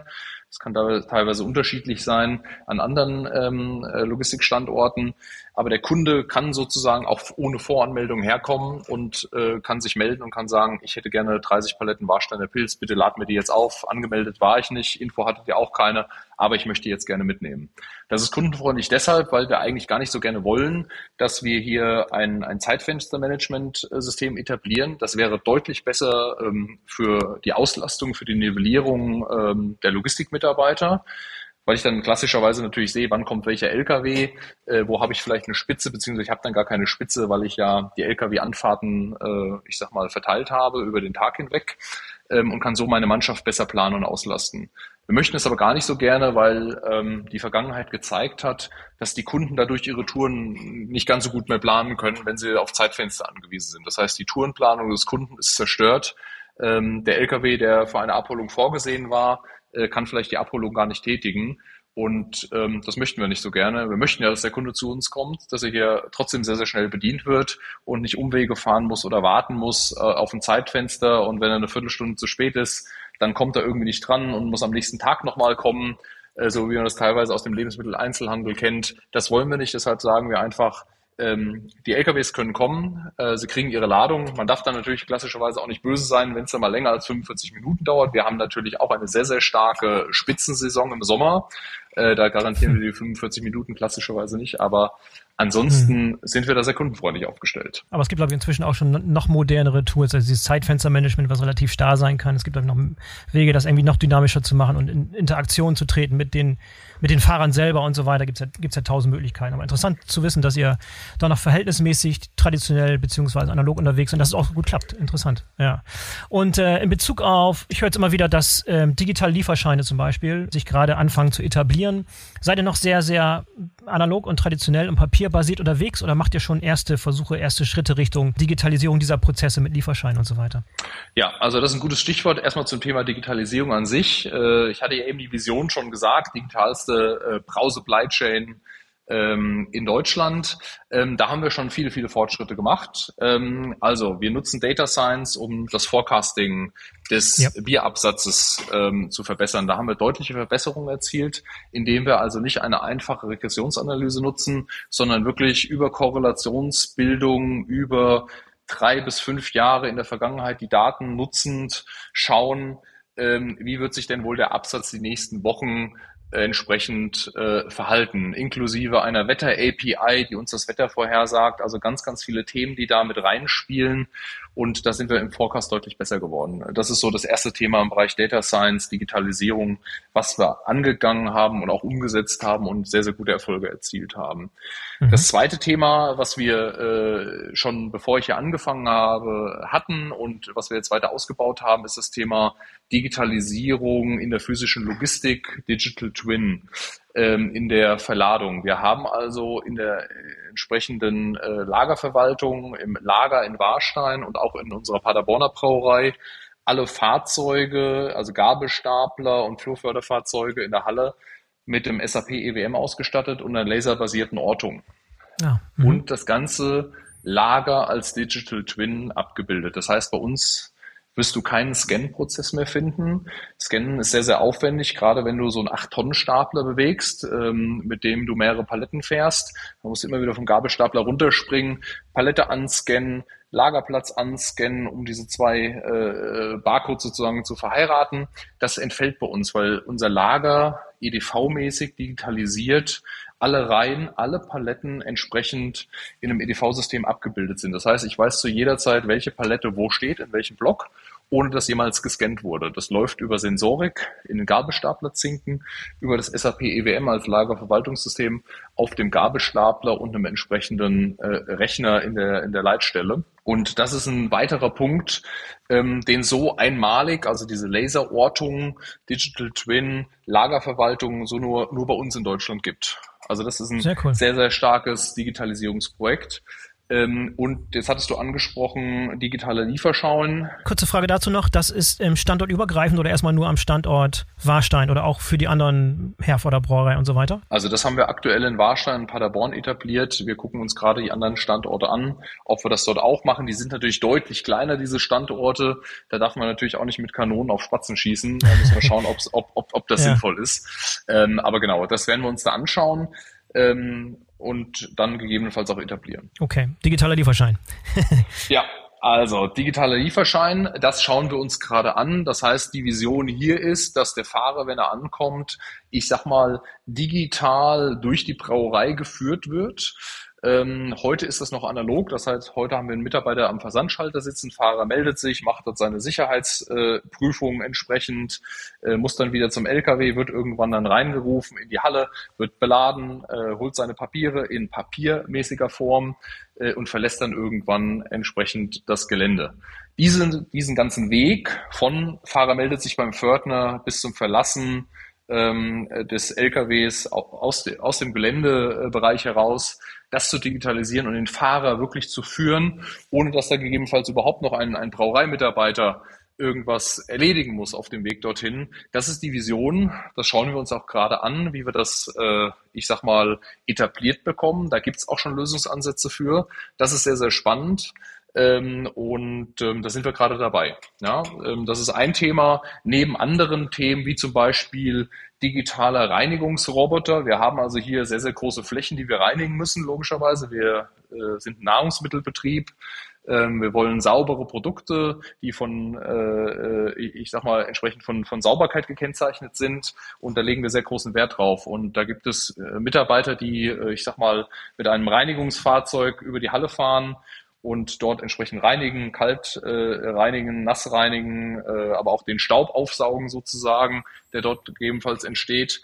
Das kann teilweise unterschiedlich sein an anderen ähm, äh, Logistikstandorten. Aber der Kunde kann sozusagen auch ohne Voranmeldung herkommen und äh, kann sich melden und kann sagen, ich hätte gerne 30 Paletten Warsteiner Pilz, bitte lad mir die jetzt auf. Angemeldet war ich nicht, Info hattet ihr auch keine, aber ich möchte die jetzt gerne mitnehmen. Das ist kundenfreundlich deshalb, weil wir eigentlich gar nicht so gerne wollen, dass wir hier ein, ein Zeitfenstermanagement-System etablieren. Das wäre deutlich besser ähm, für die Auslastung, für die Nivellierung ähm, der Logistikmitarbeiter weil ich dann klassischerweise natürlich sehe, wann kommt welcher LKW, äh, wo habe ich vielleicht eine Spitze, beziehungsweise ich habe dann gar keine Spitze, weil ich ja die LKW-Anfahrten, äh, ich sag mal, verteilt habe über den Tag hinweg ähm, und kann so meine Mannschaft besser planen und auslasten. Wir möchten es aber gar nicht so gerne, weil ähm, die Vergangenheit gezeigt hat, dass die Kunden dadurch ihre Touren nicht ganz so gut mehr planen können, wenn sie auf Zeitfenster angewiesen sind. Das heißt, die Tourenplanung des Kunden ist zerstört. Ähm, der LKW, der für eine Abholung vorgesehen war, äh, kann vielleicht die Abholung gar nicht tätigen. Und ähm, das möchten wir nicht so gerne. Wir möchten ja, dass der Kunde zu uns kommt, dass er hier trotzdem sehr, sehr schnell bedient wird und nicht Umwege fahren muss oder warten muss äh, auf ein Zeitfenster. Und wenn er eine Viertelstunde zu spät ist, dann kommt er irgendwie nicht dran und muss am nächsten Tag nochmal kommen, äh, so wie man das teilweise aus dem Lebensmitteleinzelhandel kennt. Das wollen wir nicht. Deshalb sagen wir einfach, ähm, die LKWs können kommen, äh, sie kriegen ihre Ladung. Man darf dann natürlich klassischerweise auch nicht böse sein, wenn es dann mal länger als 45 Minuten dauert. Wir haben natürlich auch eine sehr, sehr starke Spitzensaison im Sommer. Äh, da garantieren wir die 45 Minuten klassischerweise nicht, aber ansonsten mhm. sind wir da sehr kundenfreundlich aufgestellt. Aber es gibt, glaube ich, inzwischen auch schon noch modernere Tools, also dieses Zeitfenstermanagement, was relativ starr sein kann. Es gibt, glaube ich, noch Wege, das irgendwie noch dynamischer zu machen und in Interaktion zu treten mit den mit den Fahrern selber und so weiter gibt es ja, gibt's ja tausend Möglichkeiten. Aber interessant zu wissen, dass ihr da noch verhältnismäßig traditionell beziehungsweise analog unterwegs und dass es auch gut klappt. Interessant, ja. Und äh, in Bezug auf, ich höre jetzt immer wieder, dass äh, digitale Lieferscheine zum Beispiel sich gerade anfangen zu etablieren. Seid ihr noch sehr, sehr analog und traditionell und papierbasiert unterwegs oder macht ihr schon erste Versuche, erste Schritte Richtung Digitalisierung dieser Prozesse mit Lieferscheinen und so weiter? Ja, also das ist ein gutes Stichwort. Erstmal zum Thema Digitalisierung an sich. Äh, ich hatte ja eben die Vision schon gesagt, digitalste äh, Brause-Supply-Chain ähm, in Deutschland. Ähm, da haben wir schon viele, viele Fortschritte gemacht. Ähm, also wir nutzen Data Science, um das Forecasting des ja. Bierabsatzes zu verbessern. Da haben wir deutliche Verbesserungen erzielt, indem wir also nicht eine einfache Regressionsanalyse nutzen, sondern wirklich über Korrelationsbildung, über drei bis fünf Jahre in der Vergangenheit die Daten nutzend schauen, wie wird sich denn wohl der Absatz die nächsten Wochen entsprechend äh, verhalten, inklusive einer Wetter-API, die uns das Wetter vorhersagt. Also ganz, ganz viele Themen, die da mit reinspielen. Und da sind wir im Forecast deutlich besser geworden. Das ist so das erste Thema im Bereich Data Science, Digitalisierung, was wir angegangen haben und auch umgesetzt haben und sehr, sehr gute Erfolge erzielt haben. Mhm. Das zweite Thema, was wir äh, schon bevor ich hier angefangen habe, hatten und was wir jetzt weiter ausgebaut haben, ist das Thema Digitalisierung in der physischen Logistik, Digital Twin ähm, in der Verladung. Wir haben also in der äh, entsprechenden äh, Lagerverwaltung im Lager in Warstein und auch in unserer Paderborner Brauerei alle Fahrzeuge, also Gabelstapler und Flurförderfahrzeuge in der Halle mit dem SAP EWM ausgestattet und einer laserbasierten Ortung. Ja. Mhm. Und das ganze Lager als Digital Twin abgebildet. Das heißt, bei uns wirst du keinen Scan-Prozess mehr finden. Scannen ist sehr, sehr aufwendig, gerade wenn du so einen 8-Tonnen-Stapler bewegst, ähm, mit dem du mehrere Paletten fährst. Musst du immer wieder vom Gabelstapler runterspringen, Palette anscannen, Lagerplatz anscannen, um diese zwei äh, Barcodes sozusagen zu verheiraten. Das entfällt bei uns, weil unser Lager EDV-mäßig digitalisiert alle Reihen, alle Paletten entsprechend in einem EDV-System abgebildet sind. Das heißt, ich weiß zu jeder Zeit, welche Palette wo steht, in welchem Block, ohne dass jemals gescannt wurde. Das läuft über Sensorik in den Gabelstapler-Zinken, über das SAP EWM als Lagerverwaltungssystem auf dem Gabelstapler und einem entsprechenden äh, Rechner in der, in der Leitstelle. Und das ist ein weiterer Punkt, ähm, den so einmalig, also diese Laserortung, Digital Twin, Lagerverwaltung so nur, nur bei uns in Deutschland gibt. Also das ist ein sehr, cool. sehr, sehr starkes Digitalisierungsprojekt. Ähm, und jetzt hattest du angesprochen, digitale Lieferschauen. Kurze Frage dazu noch, das ist ähm, standortübergreifend oder erstmal nur am Standort Warstein oder auch für die anderen Herforder Brauerei und so weiter? Also das haben wir aktuell in Warstein und Paderborn etabliert. Wir gucken uns gerade die anderen Standorte an, ob wir das dort auch machen. Die sind natürlich deutlich kleiner, diese Standorte. Da darf man natürlich auch nicht mit Kanonen auf Spatzen schießen. Da müssen wir schauen, ob, ob, ob das ja. sinnvoll ist. Ähm, aber genau, das werden wir uns da anschauen. Ähm, und dann gegebenenfalls auch etablieren. Okay, digitaler Lieferschein. ja, also digitaler Lieferschein, das schauen wir uns gerade an. Das heißt, die Vision hier ist, dass der Fahrer, wenn er ankommt, ich sag mal, digital durch die Brauerei geführt wird. Ähm, heute ist das noch analog, das heißt, heute haben wir einen Mitarbeiter am Versandschalter sitzen, Fahrer meldet sich, macht dort seine Sicherheitsprüfung äh, entsprechend, äh, muss dann wieder zum LKW, wird irgendwann dann reingerufen in die Halle, wird beladen, äh, holt seine Papiere in papiermäßiger Form äh, und verlässt dann irgendwann entsprechend das Gelände. Diesen, diesen ganzen Weg von Fahrer meldet sich beim Pförtner bis zum Verlassen ähm, des LKWs aus, de, aus dem Geländebereich heraus, das zu digitalisieren und den Fahrer wirklich zu führen, ohne dass da gegebenenfalls überhaupt noch ein, ein Brauereimitarbeiter irgendwas erledigen muss auf dem Weg dorthin. Das ist die Vision. Das schauen wir uns auch gerade an, wie wir das, äh, ich sag mal, etabliert bekommen. Da gibt's auch schon Lösungsansätze für. Das ist sehr, sehr spannend. Ähm, und ähm, da sind wir gerade dabei. Ja, ähm, das ist ein Thema neben anderen Themen wie zum Beispiel digitaler Reinigungsroboter. Wir haben also hier sehr, sehr große Flächen, die wir reinigen müssen, logischerweise. Wir äh, sind Nahrungsmittelbetrieb. Ähm, wir wollen saubere Produkte, die von, äh, äh, ich sag mal, entsprechend von, von Sauberkeit gekennzeichnet sind. Und da legen wir sehr großen Wert drauf. Und da gibt es äh, Mitarbeiter, die, äh, ich sag mal, mit einem Reinigungsfahrzeug über die Halle fahren und dort entsprechend reinigen, kalt äh, reinigen, nass reinigen, äh, aber auch den Staub aufsaugen sozusagen, der dort gegebenenfalls entsteht.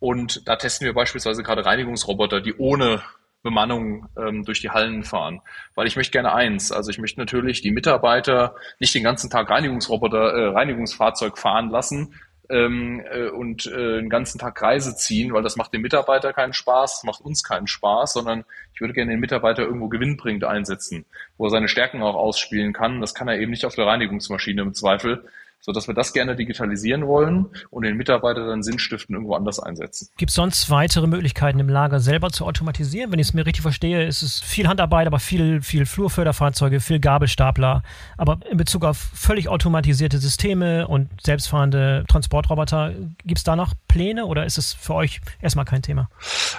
Und da testen wir beispielsweise gerade Reinigungsroboter, die ohne Bemannung ähm, durch die Hallen fahren. Weil ich möchte gerne eins, also ich möchte natürlich die Mitarbeiter nicht den ganzen Tag Reinigungsroboter, äh, Reinigungsfahrzeug fahren lassen, ähm, äh, und äh, den ganzen Tag Reise ziehen, weil das macht dem Mitarbeiter keinen Spaß, macht uns keinen Spaß, sondern ich würde gerne den Mitarbeiter irgendwo gewinnbringend einsetzen, wo er seine Stärken auch ausspielen kann. Das kann er eben nicht auf der Reinigungsmaschine im Zweifel. Sodass wir das gerne digitalisieren wollen und den Mitarbeiter dann Sinnstiften irgendwo anders einsetzen. Gibt es sonst weitere Möglichkeiten im Lager selber zu automatisieren? Wenn ich es mir richtig verstehe, ist es viel Handarbeit, aber viel, viel Flurförderfahrzeuge, viel Gabelstapler. Aber in Bezug auf völlig automatisierte Systeme und selbstfahrende Transportroboter, gibt es da noch Pläne oder ist es für euch erstmal kein Thema?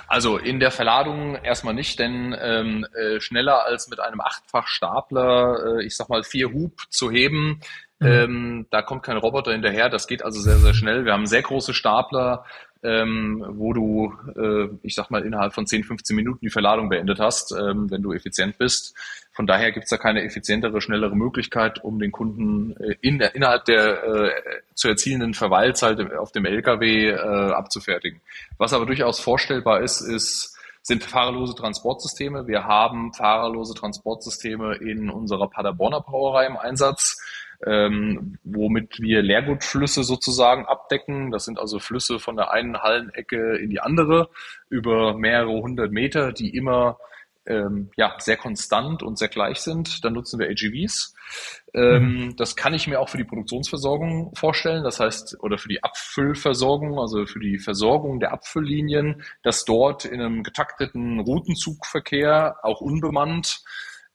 Also in der Verladung erstmal nicht, denn ähm, äh, schneller als mit einem Achtfach-Stapler, äh, ich sag mal vier Hub zu heben, Mhm. Ähm, da kommt kein Roboter hinterher. Das geht also sehr, sehr schnell. Wir haben sehr große Stapler, ähm, wo du, äh, ich sag mal, innerhalb von 10, 15 Minuten die Verladung beendet hast, ähm, wenn du effizient bist. Von daher gibt's da keine effizientere, schnellere Möglichkeit, um den Kunden äh, in, innerhalb der äh, zu erzielenden Verweilzeit auf dem LKW äh, abzufertigen. Was aber durchaus vorstellbar ist, ist, sind fahrerlose Transportsysteme. Wir haben fahrerlose Transportsysteme in unserer Paderborner Brauerei im Einsatz ähm, womit wir Leergutflüsse sozusagen abdecken. Das sind also Flüsse von der einen Hallenecke in die andere über mehrere hundert Meter, die immer ähm, ja, sehr konstant und sehr gleich sind. Dann nutzen wir AGVs. Ähm, mhm. Das kann ich mir auch für die Produktionsversorgung vorstellen. Das heißt, oder für die Abfüllversorgung, also für die Versorgung der Abfülllinien, dass dort in einem getakteten Routenzugverkehr, auch unbemannt,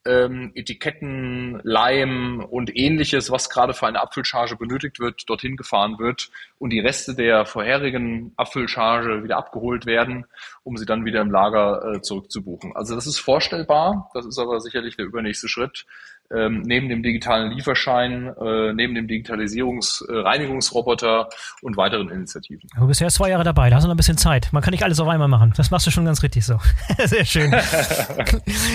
ähm, Etiketten, Leim und ähnliches, was gerade für eine Abfüllcharge benötigt wird, dorthin gefahren wird und die Reste der vorherigen Abfüllcharge wieder abgeholt werden, um sie dann wieder im Lager äh, zurückzubuchen. Also das ist vorstellbar, das ist aber sicherlich der übernächste Schritt ähm, neben dem digitalen Lieferschein, äh, neben dem Digitalisierungs-Reinigungsroboter äh, und weiteren Initiativen. Du bist ja zwei Jahre dabei, da hast du noch ein bisschen Zeit. Man kann nicht alles auf einmal machen. Das machst du schon ganz richtig so. sehr schön.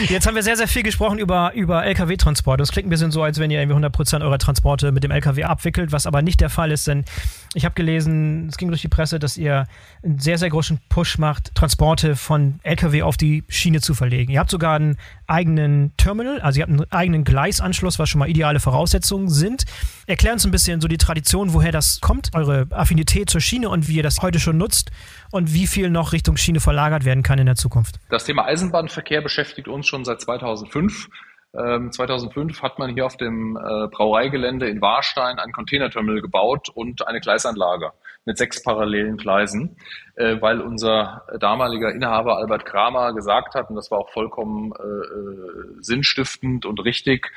Jetzt haben wir sehr, sehr viel gesprochen über, über Lkw-Transport. Das klingt ein bisschen so, als wenn ihr irgendwie 100% eurer Transporte mit dem Lkw abwickelt, was aber nicht der Fall ist, denn ich habe gelesen, es ging durch die Presse, dass ihr einen sehr, sehr großen Push macht, Transporte von Lkw auf die Schiene zu verlegen. Ihr habt sogar einen eigenen Terminal, also ihr habt einen eigenen Gleisanschluss, was schon mal ideale Voraussetzungen sind. Erklär uns ein bisschen so die Tradition, woher das kommt, eure Affinität zur Schiene und wie ihr das heute schon nutzt und wie viel noch Richtung Schiene verlagert werden kann in der Zukunft. Das Thema Eisenbahnverkehr beschäftigt uns schon seit 2005. 2005 ähm, hat man hier auf dem äh, Brauereigelände in Warstein ein Containerterminal gebaut und eine Gleisanlage mit sechs parallelen Gleisen, äh, weil unser damaliger Inhaber Albert Kramer gesagt hat, und das war auch vollkommen äh, sinnstiftend und richtig,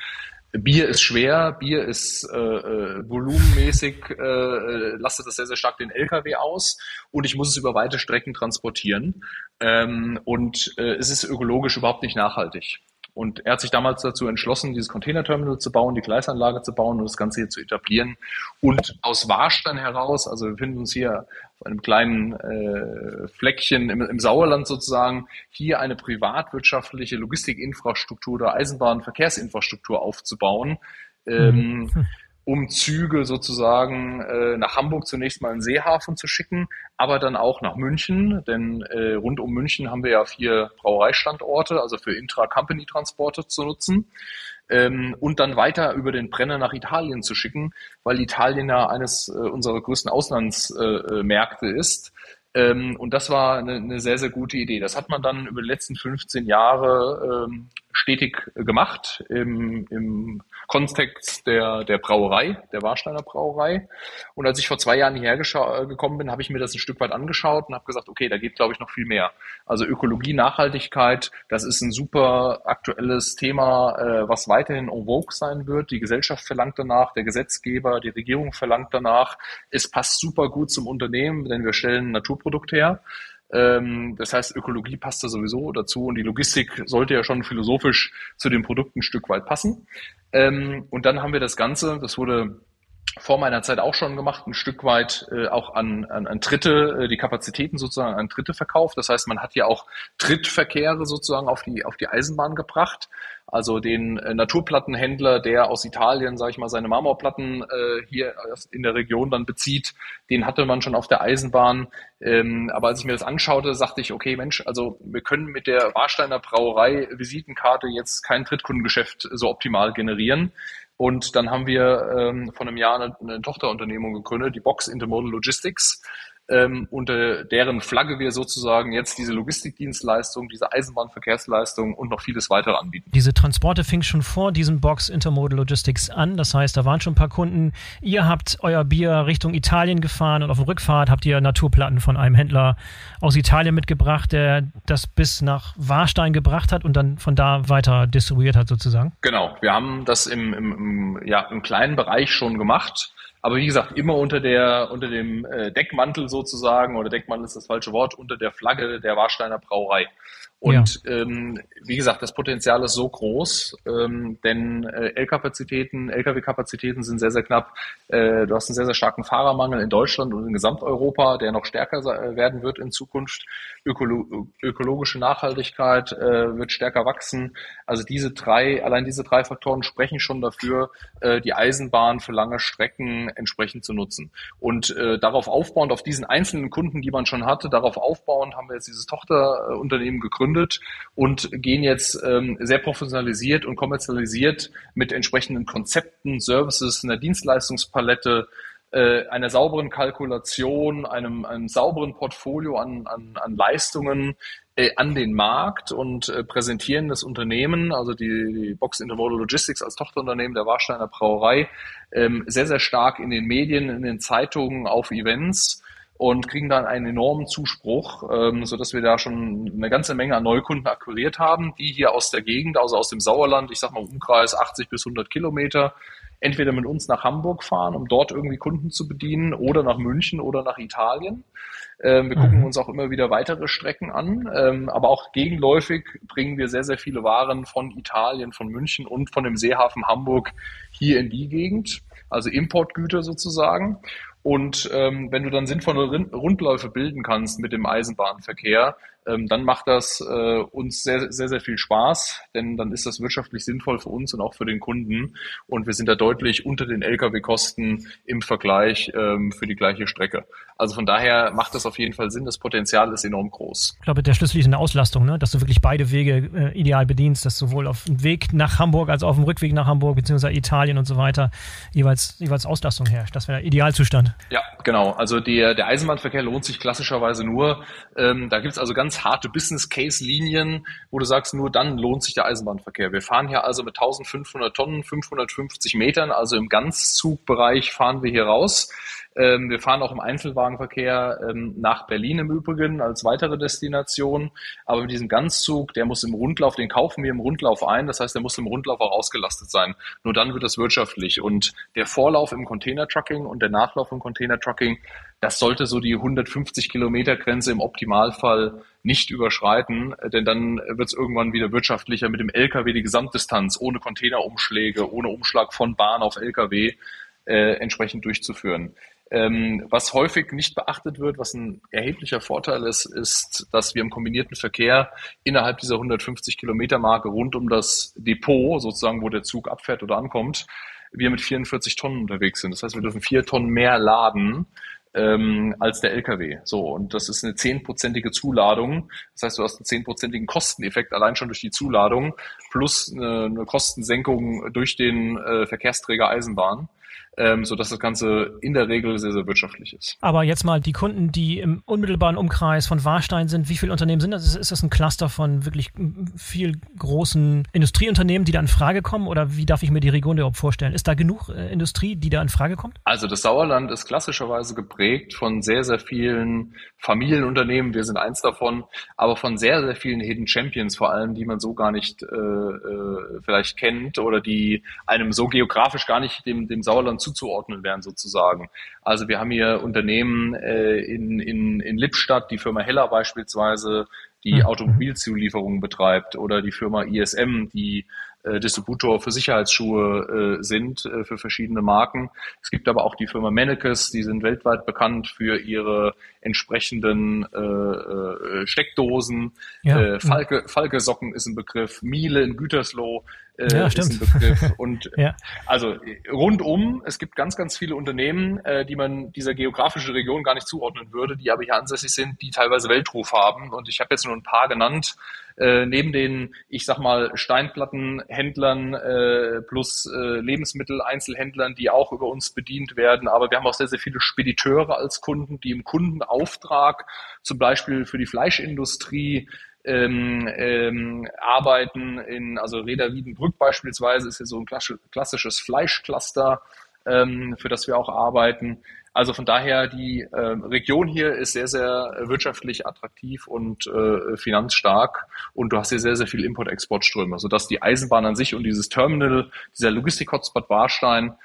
Bier ist schwer, Bier ist äh, volumenmäßig, äh, lastet das sehr, sehr stark den LKW aus und ich muss es über weite Strecken transportieren. Ähm, und äh, es ist ökologisch überhaupt nicht nachhaltig. Und er hat sich damals dazu entschlossen, dieses Containerterminal zu bauen, die Gleisanlage zu bauen und das Ganze hier zu etablieren. Und aus Warstein heraus, also wir befinden uns hier auf einem kleinen äh, Fleckchen im, im Sauerland sozusagen, hier eine privatwirtschaftliche Logistikinfrastruktur oder Eisenbahnverkehrsinfrastruktur aufzubauen. Ähm, hm um Züge sozusagen äh, nach Hamburg zunächst mal in Seehafen zu schicken, aber dann auch nach München, denn äh, rund um München haben wir ja vier Brauereistandorte, also für Intra-Company-Transporte zu nutzen. Ähm, und dann weiter über den Brenner nach Italien zu schicken, weil Italien ja eines äh, unserer größten Auslandsmärkte äh, ist. Ähm, und das war eine, eine, sehr, sehr gute Idee. Das hat man dann über die letzten 15 Jahre ähm, stetig gemacht im, im Kontext der, der Brauerei, der Warsteiner Brauerei. Und als ich vor zwei Jahren hierher äh, gekommen bin, habe ich mir das ein Stück weit angeschaut und habe gesagt, okay, da geht, glaube ich, noch viel mehr. Also Ökologie, Nachhaltigkeit, das ist ein super aktuelles Thema, äh, was weiterhin en vogue sein wird. Die Gesellschaft verlangt danach, der Gesetzgeber, die Regierung verlangt danach. Es passt super gut zum Unternehmen, denn wir stellen ein Naturprodukt her. Ähm, das heißt, Ökologie passt da sowieso dazu und die Logistik sollte ja schon philosophisch zu den Produkten ein Stück weit passen. Ähm, und dann haben wir das Ganze, das wurde vor meiner Zeit auch schon gemacht, ein Stück weit äh, auch an, an, an Dritte, äh, die Kapazitäten sozusagen an Dritte verkauft. Das heißt, man hat ja auch Trittverkehre sozusagen auf die, auf die Eisenbahn gebracht. Also den äh, Naturplattenhändler, der aus Italien, sage ich mal, seine Marmorplatten äh, hier in der Region dann bezieht, den hatte man schon auf der Eisenbahn. Ähm, aber als ich mir das anschaute, sagte ich, okay, Mensch, also wir können mit der Warsteiner Brauerei Visitenkarte jetzt kein Drittkundengeschäft so optimal generieren. Und dann haben wir ähm, vor einem Jahr eine, eine Tochterunternehmung gegründet, die Box Intermodal Logistics, ähm, unter deren Flagge wir sozusagen jetzt diese Logistikdienstleistung, diese Eisenbahnverkehrsleistung und noch vieles weitere anbieten. Diese Transporte fing schon vor diesem Box Intermodal Logistics an. Das heißt, da waren schon ein paar Kunden. Ihr habt euer Bier Richtung Italien gefahren und auf der Rückfahrt habt ihr Naturplatten von einem Händler aus Italien mitgebracht, der das bis nach Warstein gebracht hat und dann von da weiter distribuiert hat sozusagen. Genau, wir haben das im, im, im, ja, im kleinen Bereich schon gemacht aber wie gesagt, immer unter der, unter dem äh, Deckmantel sozusagen, oder Deckmantel ist das falsche Wort, unter der Flagge der Warsteiner Brauerei. Und ja. ähm, wie gesagt, das Potenzial ist so groß, ähm, denn äh, L-Kapazitäten, Lkw-Kapazitäten sind sehr, sehr knapp. Äh, du hast einen sehr, sehr starken Fahrermangel in Deutschland und in Gesamteuropa, der noch stärker werden wird in Zukunft. Ökolo ökologische Nachhaltigkeit äh, wird stärker wachsen. Also diese drei, allein diese drei Faktoren sprechen schon dafür, äh, die Eisenbahn für lange Strecken entsprechend zu nutzen. Und äh, darauf aufbauend, auf diesen einzelnen Kunden, die man schon hatte, darauf aufbauend haben wir jetzt dieses Tochterunternehmen gegründet und gehen jetzt ähm, sehr professionalisiert und kommerzialisiert mit entsprechenden Konzepten, Services, einer Dienstleistungspalette, äh, einer sauberen Kalkulation, einem, einem sauberen Portfolio an, an, an Leistungen an den Markt und äh, präsentieren das Unternehmen, also die, Box Intermodal Logistics als Tochterunternehmen der Warsteiner Brauerei, ähm, sehr, sehr stark in den Medien, in den Zeitungen, auf Events und kriegen dann einen enormen Zuspruch, ähm, so dass wir da schon eine ganze Menge an Neukunden akquiriert haben, die hier aus der Gegend, also aus dem Sauerland, ich sag mal Umkreis 80 bis 100 Kilometer, entweder mit uns nach Hamburg fahren, um dort irgendwie Kunden zu bedienen, oder nach München oder nach Italien. Ähm, wir gucken mhm. uns auch immer wieder weitere Strecken an, ähm, aber auch gegenläufig bringen wir sehr, sehr viele Waren von Italien, von München und von dem Seehafen Hamburg hier in die Gegend, also Importgüter sozusagen. Und ähm, wenn du dann sinnvolle Rundläufe bilden kannst mit dem Eisenbahnverkehr, ähm, dann macht das äh, uns sehr, sehr, sehr viel Spaß, denn dann ist das wirtschaftlich sinnvoll für uns und auch für den Kunden. Und wir sind da deutlich unter den Lkw-Kosten im Vergleich ähm, für die gleiche Strecke. Also von daher macht das auf jeden Fall Sinn. Das Potenzial ist enorm groß. Ich glaube, der Schlüssel ist in der Auslastung, ne? dass du wirklich beide Wege äh, ideal bedienst, dass sowohl auf dem Weg nach Hamburg als auch auf dem Rückweg nach Hamburg beziehungsweise Italien und so weiter jeweils, jeweils Auslastung herrscht. Das wäre der Idealzustand. Ja, genau. Also der, der Eisenbahnverkehr lohnt sich klassischerweise nur. Ähm, da gibt's also ganz ganz harte Business-Case-Linien, wo du sagst, nur dann lohnt sich der Eisenbahnverkehr. Wir fahren hier also mit 1500 Tonnen, 550 Metern, also im Ganzzugbereich fahren wir hier raus. Ähm, wir fahren auch im Einzelwagenverkehr ähm, nach Berlin im Übrigen als weitere Destination. Aber mit diesem Ganzzug, der muss im Rundlauf, den kaufen wir im Rundlauf ein. Das heißt, der muss im Rundlauf auch ausgelastet sein. Nur dann wird das wirtschaftlich. Und der Vorlauf im Container-Trucking und der Nachlauf im Container-Trucking, das sollte so die 150 Kilometer Grenze im Optimalfall nicht überschreiten, denn dann wird es irgendwann wieder wirtschaftlicher mit dem LKW die Gesamtdistanz ohne Containerumschläge, ohne Umschlag von Bahn auf LKW äh, entsprechend durchzuführen. Ähm, was häufig nicht beachtet wird, was ein erheblicher Vorteil ist, ist, dass wir im kombinierten Verkehr innerhalb dieser 150 Kilometer Marke rund um das Depot, sozusagen, wo der Zug abfährt oder ankommt, wir mit 44 Tonnen unterwegs sind. Das heißt, wir dürfen vier Tonnen mehr laden ähm, als der LKW. So, und das ist eine zehnprozentige Zuladung. Das heißt, du hast einen zehnprozentigen Kosteneffekt allein schon durch die Zuladung plus eine, eine Kostensenkung durch den äh, Verkehrsträger Eisenbahn ähm, sodass das Ganze in der Regel sehr, sehr wirtschaftlich ist. Aber jetzt mal die Kunden, die im unmittelbaren Umkreis von Warstein sind, wie viele Unternehmen sind das? Ist das ein Cluster von wirklich viel großen Industrieunternehmen, die da in Frage kommen? Oder wie darf ich mir die Region überhaupt vorstellen? Ist da genug äh, Industrie, die da in Frage kommt? Also das Sauerland ist klassischerweise geprägt von sehr, sehr vielen Familienunternehmen. Wir sind eins davon, aber von sehr, sehr vielen Hidden Champions vor allem, die man so gar nicht äh, äh vielleicht kennt oder die einem so geografisch gar nicht dem, dem Sauerland zuzuordnen wären sozusagen. Also wir haben hier Unternehmen äh, in, in, in Lippstadt, die Firma Heller beispielsweise, die mhm. Automobilzulieferungen betreibt oder die Firma ISM, die äh, Distributor für Sicherheitsschuhe äh, sind äh, für verschiedene Marken. Es gibt aber auch die Firma Mennekes, die sind weltweit bekannt für ihre entsprechenden äh, äh, Steckdosen. Ja. Äh, Falke, Falke Socken ist ein Begriff, Miele in Gütersloh äh, ja, Begriff. Und ja. also rundum, es gibt ganz, ganz viele Unternehmen, äh, die man dieser geografischen Region gar nicht zuordnen würde, die aber hier ansässig sind, die teilweise Weltruf haben. Und ich habe jetzt nur nur ein paar genannt. Äh, neben den, ich sag mal, Steinplattenhändlern äh, plus äh, Lebensmitteleinzelhändlern, die auch über uns bedient werden. Aber wir haben auch sehr, sehr viele Spediteure als Kunden, die im Kundenauftrag zum Beispiel für die Fleischindustrie ähm, ähm, arbeiten in, also Reda Wiedenbrück beispielsweise ist ja so ein klassisches Fleischcluster, ähm, für das wir auch arbeiten. Also von daher, die äh, Region hier ist sehr, sehr wirtschaftlich attraktiv und äh, finanzstark und du hast hier sehr, sehr viel Import-Export-Ströme, sodass die Eisenbahn an sich und dieses Terminal, dieser Logistik-Hotspot Warstein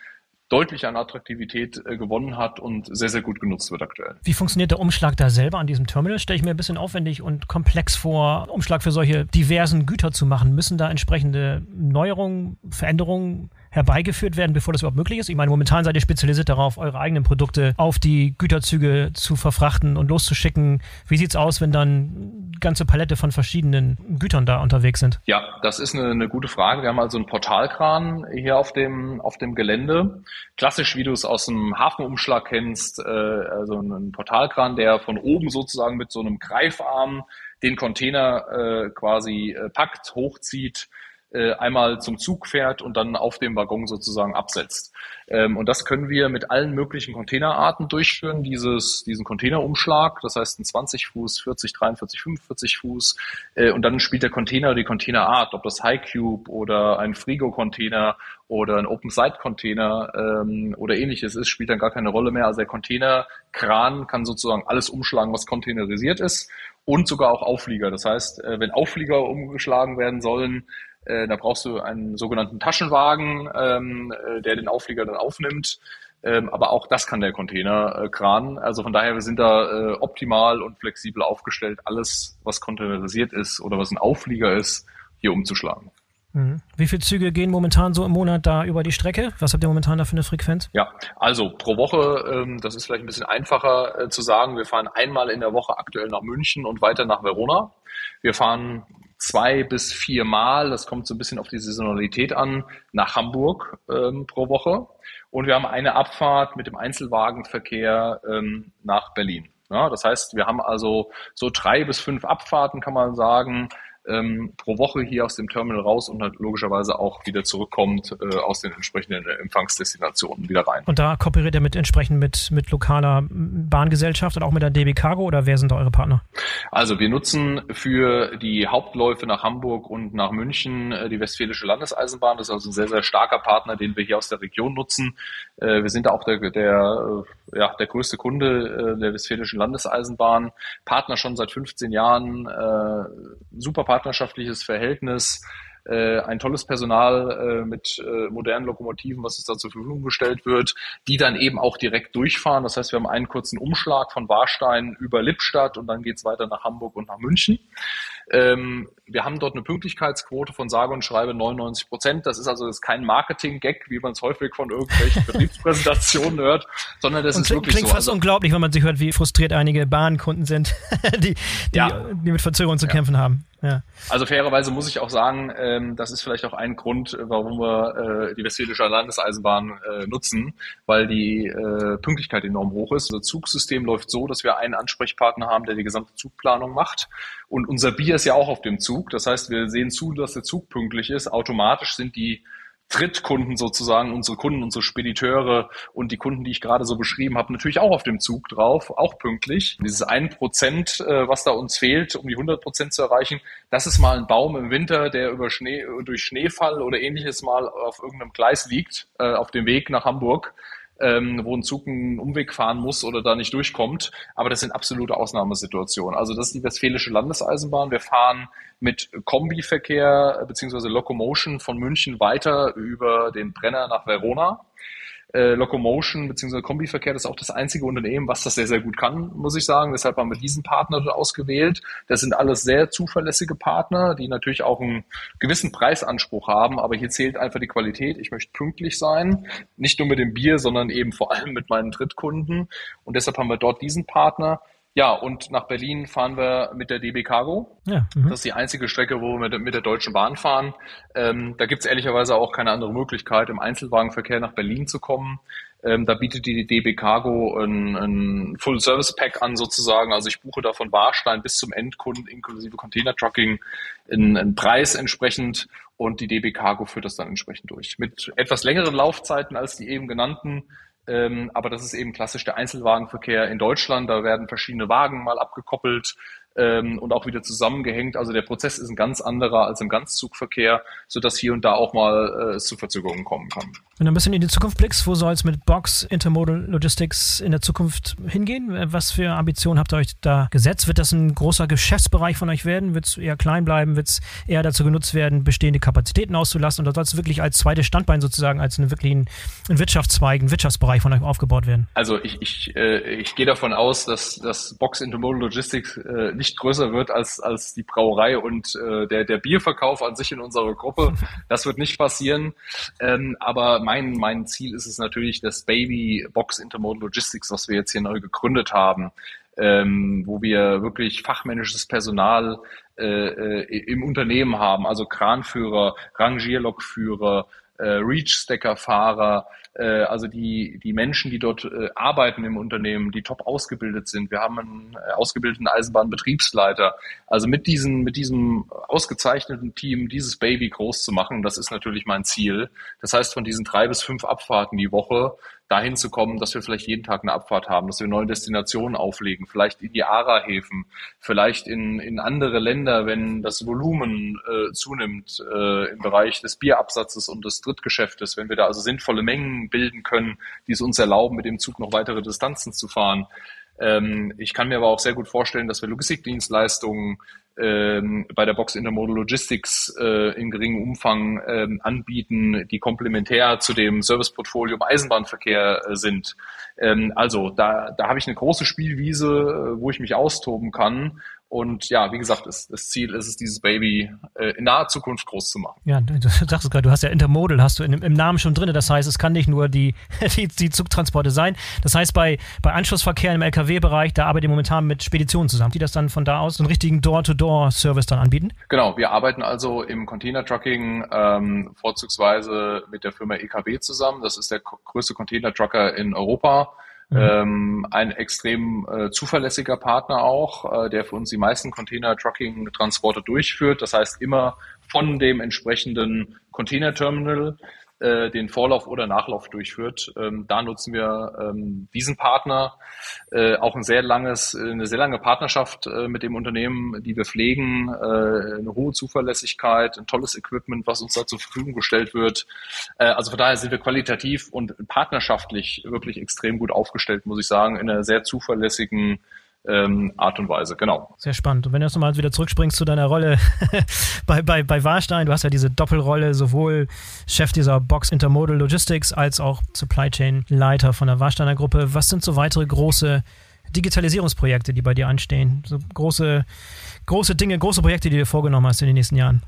deutlich an Attraktivität äh, gewonnen hat und sehr, sehr gut genutzt wird aktuell. Wie funktioniert der Umschlag da selber an diesem Terminal? Stelle ich mir ein bisschen aufwendig und komplex vor, Umschlag für solche diversen Güter zu machen. Müssen da entsprechende Neuerungen, Veränderungen herbeigeführt werden, bevor das überhaupt möglich ist? Ich meine, momentan seid ihr spezialisiert darauf, eure eigenen Produkte auf die Güterzüge zu verfrachten und loszuschicken. Wie sieht es aus, wenn dann ganze Palette von verschiedenen Gütern da unterwegs sind? Ja, das ist eine, eine gute Frage. Wir haben also einen Portalkran hier auf dem, auf dem Gelände. Klassisch, wie du es aus dem Hafenumschlag kennst, äh, also ein Portalkran, der von oben sozusagen mit so einem Greifarm den Container äh, quasi äh, packt, hochzieht äh, einmal zum Zug fährt und dann auf dem Waggon sozusagen absetzt. Ähm, und das können wir mit allen möglichen Containerarten durchführen, dieses, diesen Containerumschlag, das heißt ein 20 Fuß, 40, 43, 45 Fuß. Äh, und dann spielt der Container die Containerart, ob das High Cube oder ein Frigo-Container oder ein Open-Site-Container ähm, oder ähnliches ist, spielt dann gar keine Rolle mehr. Also der Containerkran kann sozusagen alles umschlagen, was containerisiert ist und sogar auch Auflieger. Das heißt, äh, wenn Auflieger umgeschlagen werden sollen, da brauchst du einen sogenannten Taschenwagen, ähm, äh, der den Auflieger dann aufnimmt. Ähm, aber auch das kann der Containerkran. Äh, also von daher, wir sind da äh, optimal und flexibel aufgestellt, alles, was containerisiert ist oder was ein Auflieger ist, hier umzuschlagen. Mhm. Wie viele Züge gehen momentan so im Monat da über die Strecke? Was habt ihr momentan da für eine Frequenz? Ja, also pro Woche, ähm, das ist vielleicht ein bisschen einfacher äh, zu sagen, wir fahren einmal in der Woche aktuell nach München und weiter nach Verona. Wir fahren zwei bis vier Mal, das kommt so ein bisschen auf die Saisonalität an, nach Hamburg ähm, pro Woche. Und wir haben eine Abfahrt mit dem Einzelwagenverkehr ähm, nach Berlin. Ja, das heißt, wir haben also so drei bis fünf Abfahrten, kann man sagen, ähm, pro Woche hier aus dem Terminal raus und halt logischerweise auch wieder zurückkommt äh, aus den entsprechenden Empfangsdestinationen wieder rein. Und da kooperiert ihr mit entsprechend mit, mit lokaler Bahngesellschaft und auch mit der DB Cargo oder wer sind da eure Partner? Also wir nutzen für die Hauptläufe nach Hamburg und nach München äh, die Westfälische Landeseisenbahn. Das ist also ein sehr, sehr starker Partner, den wir hier aus der Region nutzen. Äh, wir sind da auch der, der, äh, ja, der größte Kunde äh, der Westfälischen Landeseisenbahn, Partner schon seit 15 Jahren, äh, super Partner partnerschaftliches Verhältnis, äh, ein tolles Personal äh, mit äh, modernen Lokomotiven, was uns da zur Verfügung gestellt wird, die dann eben auch direkt durchfahren. Das heißt, wir haben einen kurzen Umschlag von Warstein über Lippstadt und dann geht es weiter nach Hamburg und nach München. Ähm, wir haben dort eine Pünktlichkeitsquote von sage und schreibe 99 Prozent. Das ist also das ist kein Marketing-Gag, wie man es häufig von irgendwelchen Betriebspräsentationen hört, sondern das und ist wirklich klingt so. fast also, unglaublich, wenn man sich hört, wie frustriert einige Bahnkunden sind, die, die, ja. die mit Verzögerungen zu ja. kämpfen haben. Ja. Also fairerweise muss ich auch sagen, ähm, das ist vielleicht auch ein Grund, warum wir äh, die Westfälische Landeseisenbahn äh, nutzen, weil die äh, Pünktlichkeit enorm hoch ist. Unser Zugsystem läuft so, dass wir einen Ansprechpartner haben, der die gesamte Zugplanung macht. Und unser Bier ist ja auch auf dem Zug. Das heißt, wir sehen zu, dass der Zug pünktlich ist. Automatisch sind die Drittkunden sozusagen, unsere Kunden, unsere Spediteure und die Kunden, die ich gerade so beschrieben habe, natürlich auch auf dem Zug drauf, auch pünktlich. Dieses ein Prozent, äh, was da uns fehlt, um die 100 Prozent zu erreichen, das ist mal ein Baum im Winter, der über Schnee, durch Schneefall oder ähnliches mal auf irgendeinem Gleis liegt, äh, auf dem Weg nach Hamburg ähm, wo ein Zug einen Umweg fahren muss oder da nicht durchkommt. Aber das sind absolute Ausnahmesituationen. Also das ist die Westfälische Landeseisenbahn. Wir fahren mit Kombiverkehr beziehungsweise Locomotion von München weiter über den Brenner nach Verona äh, Locomotion bzw. Kombiverkehr, das ist auch das einzige Unternehmen, was das sehr, sehr gut kann, muss ich sagen. Deshalb haben wir diesen Partner ausgewählt. Das sind alles sehr zuverlässige Partner, die natürlich auch einen gewissen Preisanspruch haben, aber hier zählt einfach die Qualität. Ich möchte pünktlich sein, nicht nur mit dem Bier, sondern eben vor allem mit meinen Drittkunden. Und deshalb haben wir dort diesen Partner. Ja, und nach Berlin fahren wir mit der DB Cargo. Ja, mhm. das ist die einzige Strecke, wo wir mit, der Deutschen Bahn fahren. Ähm, da gibt es ehrlicherweise auch keine andere Möglichkeit, im Einzelwagenverkehr nach Berlin zu kommen. Ähm, da bietet die DB Cargo ein, ein Full-Service-Pack an sozusagen. Also ich buche da von Warstein bis zum Endkunden inklusive Container-Trucking einen Preis entsprechend und die DB Cargo führt das dann entsprechend durch. Mit etwas längeren Laufzeiten als die eben genannten, ähm, aber das ist eben klassisch der Einzelwagenverkehr in Deutschland. Da werden verschiedene Wagen mal abgekoppelt ähm, und auch wieder zusammengehängt. Also der Prozess ist ein ganz anderer als im Ganzzugverkehr, sodass hier und da auch mal äh, zu Verzögerungen kommen kann. Wenn du ein bisschen in die Zukunft blickst, wo soll es mit Box Intermodal Logistics in der Zukunft hingehen? Was für Ambitionen habt ihr euch da gesetzt? Wird das ein großer Geschäftsbereich von euch werden? Wird es eher klein bleiben? Wird es eher dazu genutzt werden, bestehende Kapazitäten auszulassen? Oder soll es wirklich als zweites Standbein sozusagen, als einen wirklichen ein Wirtschaftszweig, ein Wirtschaftsbereich von euch aufgebaut werden? Also ich, ich, äh, ich gehe davon aus, dass, dass Box Intermodal Logistics äh, nicht größer wird als, als die Brauerei und äh, der, der Bierverkauf an sich in unserer Gruppe. Das wird nicht passieren. Ähm, aber mein, mein Ziel ist es natürlich, das Baby Box Intermodal Logistics, was wir jetzt hier neu gegründet haben, ähm, wo wir wirklich fachmännisches Personal äh, äh im Unternehmen haben, also Kranführer, Rangierlokführer, äh, Reach-Stacker-Fahrer, äh, also die, die Menschen, die dort äh, arbeiten im Unternehmen, die top ausgebildet sind. Wir haben einen äh, ausgebildeten Eisenbahnbetriebsleiter. Also mit, diesen, mit diesem ausgezeichneten Team dieses Baby groß zu machen, das ist natürlich mein Ziel. Das heißt, von diesen drei bis fünf Abfahrten die Woche dahin zu kommen, dass wir vielleicht jeden Tag eine Abfahrt haben, dass wir neue Destinationen auflegen, vielleicht in die ARA-Häfen, vielleicht in, in andere Länder, wenn das Volumen äh, zunimmt äh, im Bereich des Bierabsatzes und des Drittgeschäftes, wenn wir da also sinnvolle Mengen bilden können, die es uns erlauben, mit dem Zug noch weitere Distanzen zu fahren. Ähm, ich kann mir aber auch sehr gut vorstellen, dass wir Logistikdienstleistungen ähm, bei der Box Intermodal Logistics äh, in geringem Umfang ähm, anbieten, die komplementär zu dem Serviceportfolio im Eisenbahnverkehr äh, sind. Ähm, also da, da habe ich eine große Spielwiese, äh, wo ich mich austoben kann und ja, wie gesagt, das, das Ziel ist es, dieses Baby äh, in naher Zukunft groß zu machen. Ja, du sagst es gerade, du hast ja Intermodal, hast du in, im Namen schon drin. Das heißt, es kann nicht nur die, die, die Zugtransporte sein. Das heißt, bei, bei Anschlussverkehr im Lkw-Bereich, da arbeitet ihr momentan mit Speditionen zusammen, die das dann von da aus einen richtigen Door-to-Door-Service dann anbieten? Genau, wir arbeiten also im Container-Trucking ähm, vorzugsweise mit der Firma EKB zusammen. Das ist der größte Container-Trucker in Europa Mhm. Ähm, ein extrem äh, zuverlässiger Partner auch, äh, der für uns die meisten Container-Trucking-Transporte durchführt. Das heißt immer von dem entsprechenden Container-Terminal äh, den Vorlauf oder Nachlauf durchführt. Ähm, da nutzen wir ähm, diesen Partner, äh, auch ein sehr langes, eine sehr lange Partnerschaft äh, mit dem Unternehmen, die wir pflegen, äh, eine hohe Zuverlässigkeit, ein tolles Equipment, was uns da zur Verfügung gestellt wird. Äh, also von daher sind wir qualitativ und partnerschaftlich wirklich extrem gut aufgestellt, muss ich sagen, in einer sehr zuverlässigen ähm, Art und Weise, genau. Sehr spannend. Und wenn du jetzt nochmal wieder zurückspringst zu deiner Rolle bei, bei, bei Warstein, du hast ja diese Doppelrolle, sowohl Chef dieser Box Intermodal Logistics als auch Supply Chain Leiter von der Warsteiner Gruppe. Was sind so weitere große Digitalisierungsprojekte, die bei dir anstehen? So große, große Dinge, große Projekte, die du vorgenommen hast in den nächsten Jahren?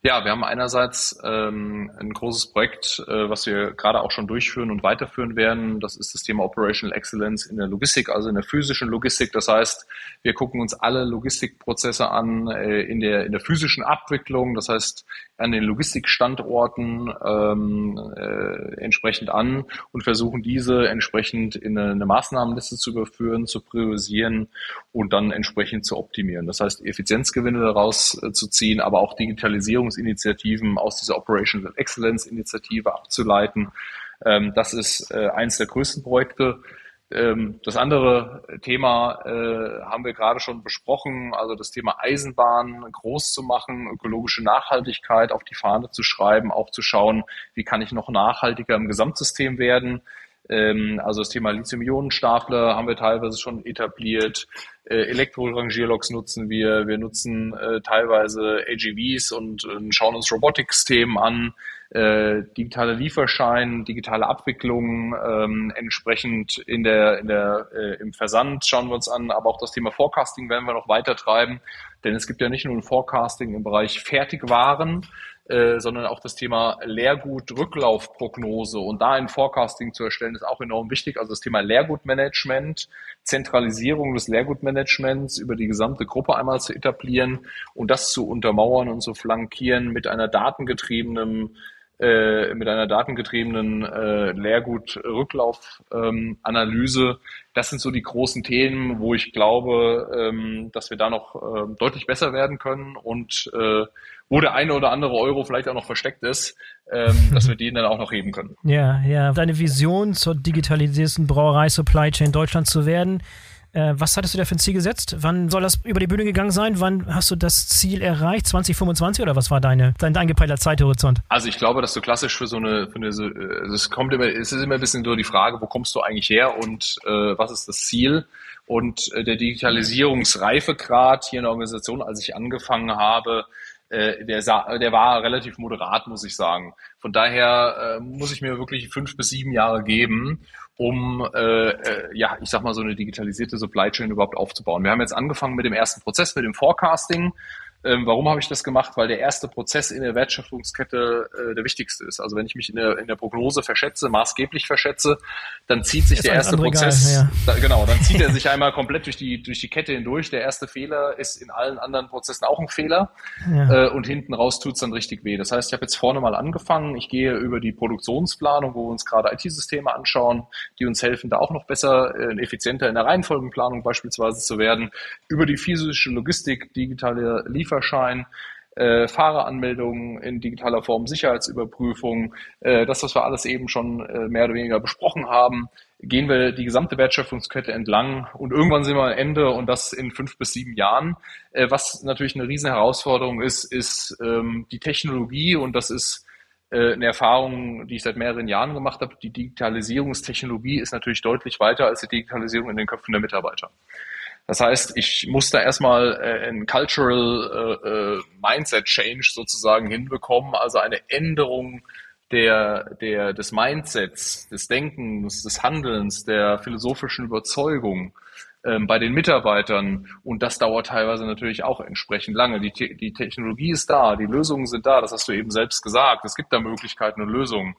Ja, wir haben einerseits ähm, ein großes Projekt, äh, was wir gerade auch schon durchführen und weiterführen werden. Das ist das Thema Operational Excellence in der Logistik, also in der physischen Logistik. Das heißt, wir gucken uns alle Logistikprozesse an äh, in, der, in der physischen Abwicklung, das heißt an den Logistikstandorten ähm, äh, entsprechend an und versuchen diese entsprechend in eine, eine Maßnahmenliste zu überführen, zu priorisieren und dann entsprechend zu optimieren. Das heißt, Effizienzgewinne daraus äh, zu ziehen, aber auch Digitalisierungsinitiativen aus dieser Operational Excellence Initiative abzuleiten. Ähm, das ist äh, eines der größten Projekte. Ähm, das andere Thema äh, haben wir gerade schon besprochen, also das Thema Eisenbahn groß zu machen, ökologische Nachhaltigkeit auf die Fahne zu schreiben, auch zu schauen, wie kann ich noch nachhaltiger im Gesamtsystem werden. Ähm, also das Thema Lithium-Ionen-Stapler haben wir teilweise schon etabliert. Äh, Elektrorangierloks nutzen wir. Wir nutzen äh, teilweise AGVs und schauen uns Robotics-Themen an äh, digitale Lieferschein, digitale Abwicklung, ähm, entsprechend in der, in der, äh, im Versand schauen wir uns an, aber auch das Thema Forecasting werden wir noch weiter treiben, denn es gibt ja nicht nur ein Forecasting im Bereich Fertigwaren, äh, sondern auch das Thema Leergut-Rücklaufprognose und da ein Forecasting zu erstellen, ist auch enorm wichtig. Also das Thema Leergutmanagement, Zentralisierung des Leergutmanagements über die gesamte Gruppe einmal zu etablieren und das zu untermauern und zu flankieren mit einer datengetriebenen äh, mit einer datengetriebenen äh, Leergut-Rücklaufanalyse. Ähm, das sind so die großen Themen, wo ich glaube, ähm, dass wir da noch äh, deutlich besser werden können und äh, wo der eine oder andere Euro vielleicht auch noch versteckt ist, ähm, dass wir den dann auch noch heben können. Ja, ja. Deine Vision zur digitalisierten Brauerei-Supply Chain Deutschland zu werden, äh, was hattest du da für ein Ziel gesetzt? Wann soll das über die Bühne gegangen sein? Wann hast du das Ziel erreicht? 2025 oder was war deine, dein eingepeilter Zeithorizont? Also ich glaube, dass du klassisch für so eine, für eine äh, es kommt immer, es ist immer ein bisschen so die Frage, wo kommst du eigentlich her und äh, was ist das Ziel? Und äh, der Digitalisierungsreifegrad hier in der Organisation, als ich angefangen habe, äh, der, der war relativ moderat, muss ich sagen. Von daher äh, muss ich mir wirklich fünf bis sieben Jahre geben, um, äh, äh, ja, ich sag mal, so eine digitalisierte Supply Chain überhaupt aufzubauen. Wir haben jetzt angefangen mit dem ersten Prozess, mit dem Forecasting. Ähm, warum habe ich das gemacht? Weil der erste Prozess in der Wertschöpfungskette äh, der wichtigste ist. Also wenn ich mich in der, in der Prognose verschätze, maßgeblich verschätze, dann zieht sich ist der erste Prozess, Regal, ja. da, genau, dann zieht er sich einmal komplett durch die, durch die Kette hindurch. Der erste Fehler ist in allen anderen Prozessen auch ein Fehler ja. äh, und hinten raus tut's dann richtig weh. Das heißt, ich habe jetzt vorne mal angefangen. Ich gehe über die Produktionsplanung, wo wir uns gerade IT-Systeme anschauen, die uns helfen, da auch noch besser, äh, effizienter in der Reihenfolgenplanung beispielsweise zu werden, über die physische Logistik, digitale Lieferung Lieferschein, äh, Fahreranmeldungen in digitaler Form, Sicherheitsüberprüfung, äh, das, was wir alles eben schon äh, mehr oder weniger besprochen haben, gehen wir die gesamte Wertschöpfungskette entlang und irgendwann sind wir am Ende und das in fünf bis sieben Jahren. Äh, was natürlich eine riesen Herausforderung ist, ist ähm, die Technologie und das ist äh, eine Erfahrung, die ich seit mehreren Jahren gemacht habe. Die Digitalisierungstechnologie ist natürlich deutlich weiter als die Digitalisierung in den Köpfen der Mitarbeiter. Das heißt, ich muss da erstmal äh, ein Cultural äh, äh, Mindset Change sozusagen hinbekommen, also eine Änderung der, der, des Mindsets, des Denkens, des Handelns, der philosophischen Überzeugung ähm, bei den Mitarbeitern. Und das dauert teilweise natürlich auch entsprechend lange. Die, die Technologie ist da, die Lösungen sind da, das hast du eben selbst gesagt. Es gibt da Möglichkeiten und Lösungen.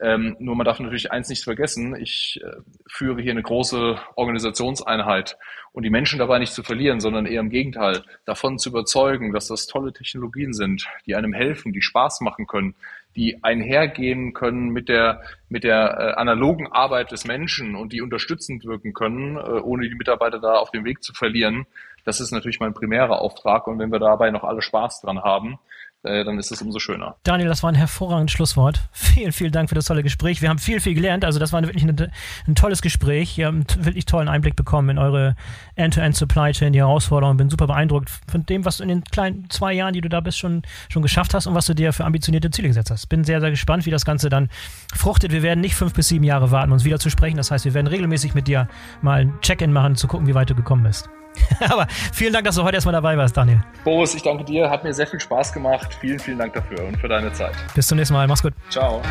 Ähm, nur man darf natürlich eins nicht vergessen, ich äh, führe hier eine große Organisationseinheit und die Menschen dabei nicht zu verlieren, sondern eher im Gegenteil, davon zu überzeugen, dass das tolle Technologien sind, die einem helfen, die Spaß machen können, die einhergehen können mit der, mit der äh, analogen Arbeit des Menschen und die unterstützend wirken können, äh, ohne die Mitarbeiter da auf dem Weg zu verlieren. Das ist natürlich mein primärer Auftrag und wenn wir dabei noch alle Spaß dran haben, äh, dann ist es umso schöner. Daniel, das war ein hervorragendes Schlusswort. Vielen, vielen Dank für das tolle Gespräch. Wir haben viel, viel gelernt. Also das war wirklich eine, ein tolles Gespräch. Wir haben einen wirklich tollen Einblick bekommen in eure End-to-End-Supply Chain, die Herausforderungen. Bin super beeindruckt von dem, was du in den kleinen zwei Jahren, die du da bist, schon, schon geschafft hast und was du dir für ambitionierte Ziele gesetzt hast. Bin sehr, sehr gespannt, wie das Ganze dann fruchtet. Wir werden nicht fünf bis sieben Jahre warten, uns wieder zu sprechen. Das heißt, wir werden regelmäßig mit dir mal ein Check-in machen, zu gucken, wie weit du gekommen bist. Aber vielen Dank, dass du heute erstmal dabei warst, Daniel. Boris, ich danke dir. Hat mir sehr viel Spaß gemacht. Vielen, vielen Dank dafür und für deine Zeit. Bis zum nächsten Mal. Mach's gut. Ciao.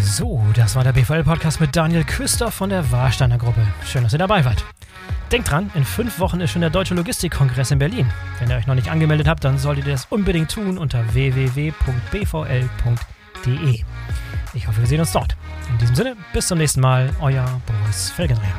So, das war der BVL-Podcast mit Daniel Küster von der Warsteiner Gruppe. Schön, dass ihr dabei wart. Denkt dran, in fünf Wochen ist schon der Deutsche Logistikkongress in Berlin. Wenn ihr euch noch nicht angemeldet habt, dann solltet ihr das unbedingt tun unter www.bvl.de. Ich hoffe, wir sehen uns dort. In diesem Sinne, bis zum nächsten Mal, euer Boris Felgendreher.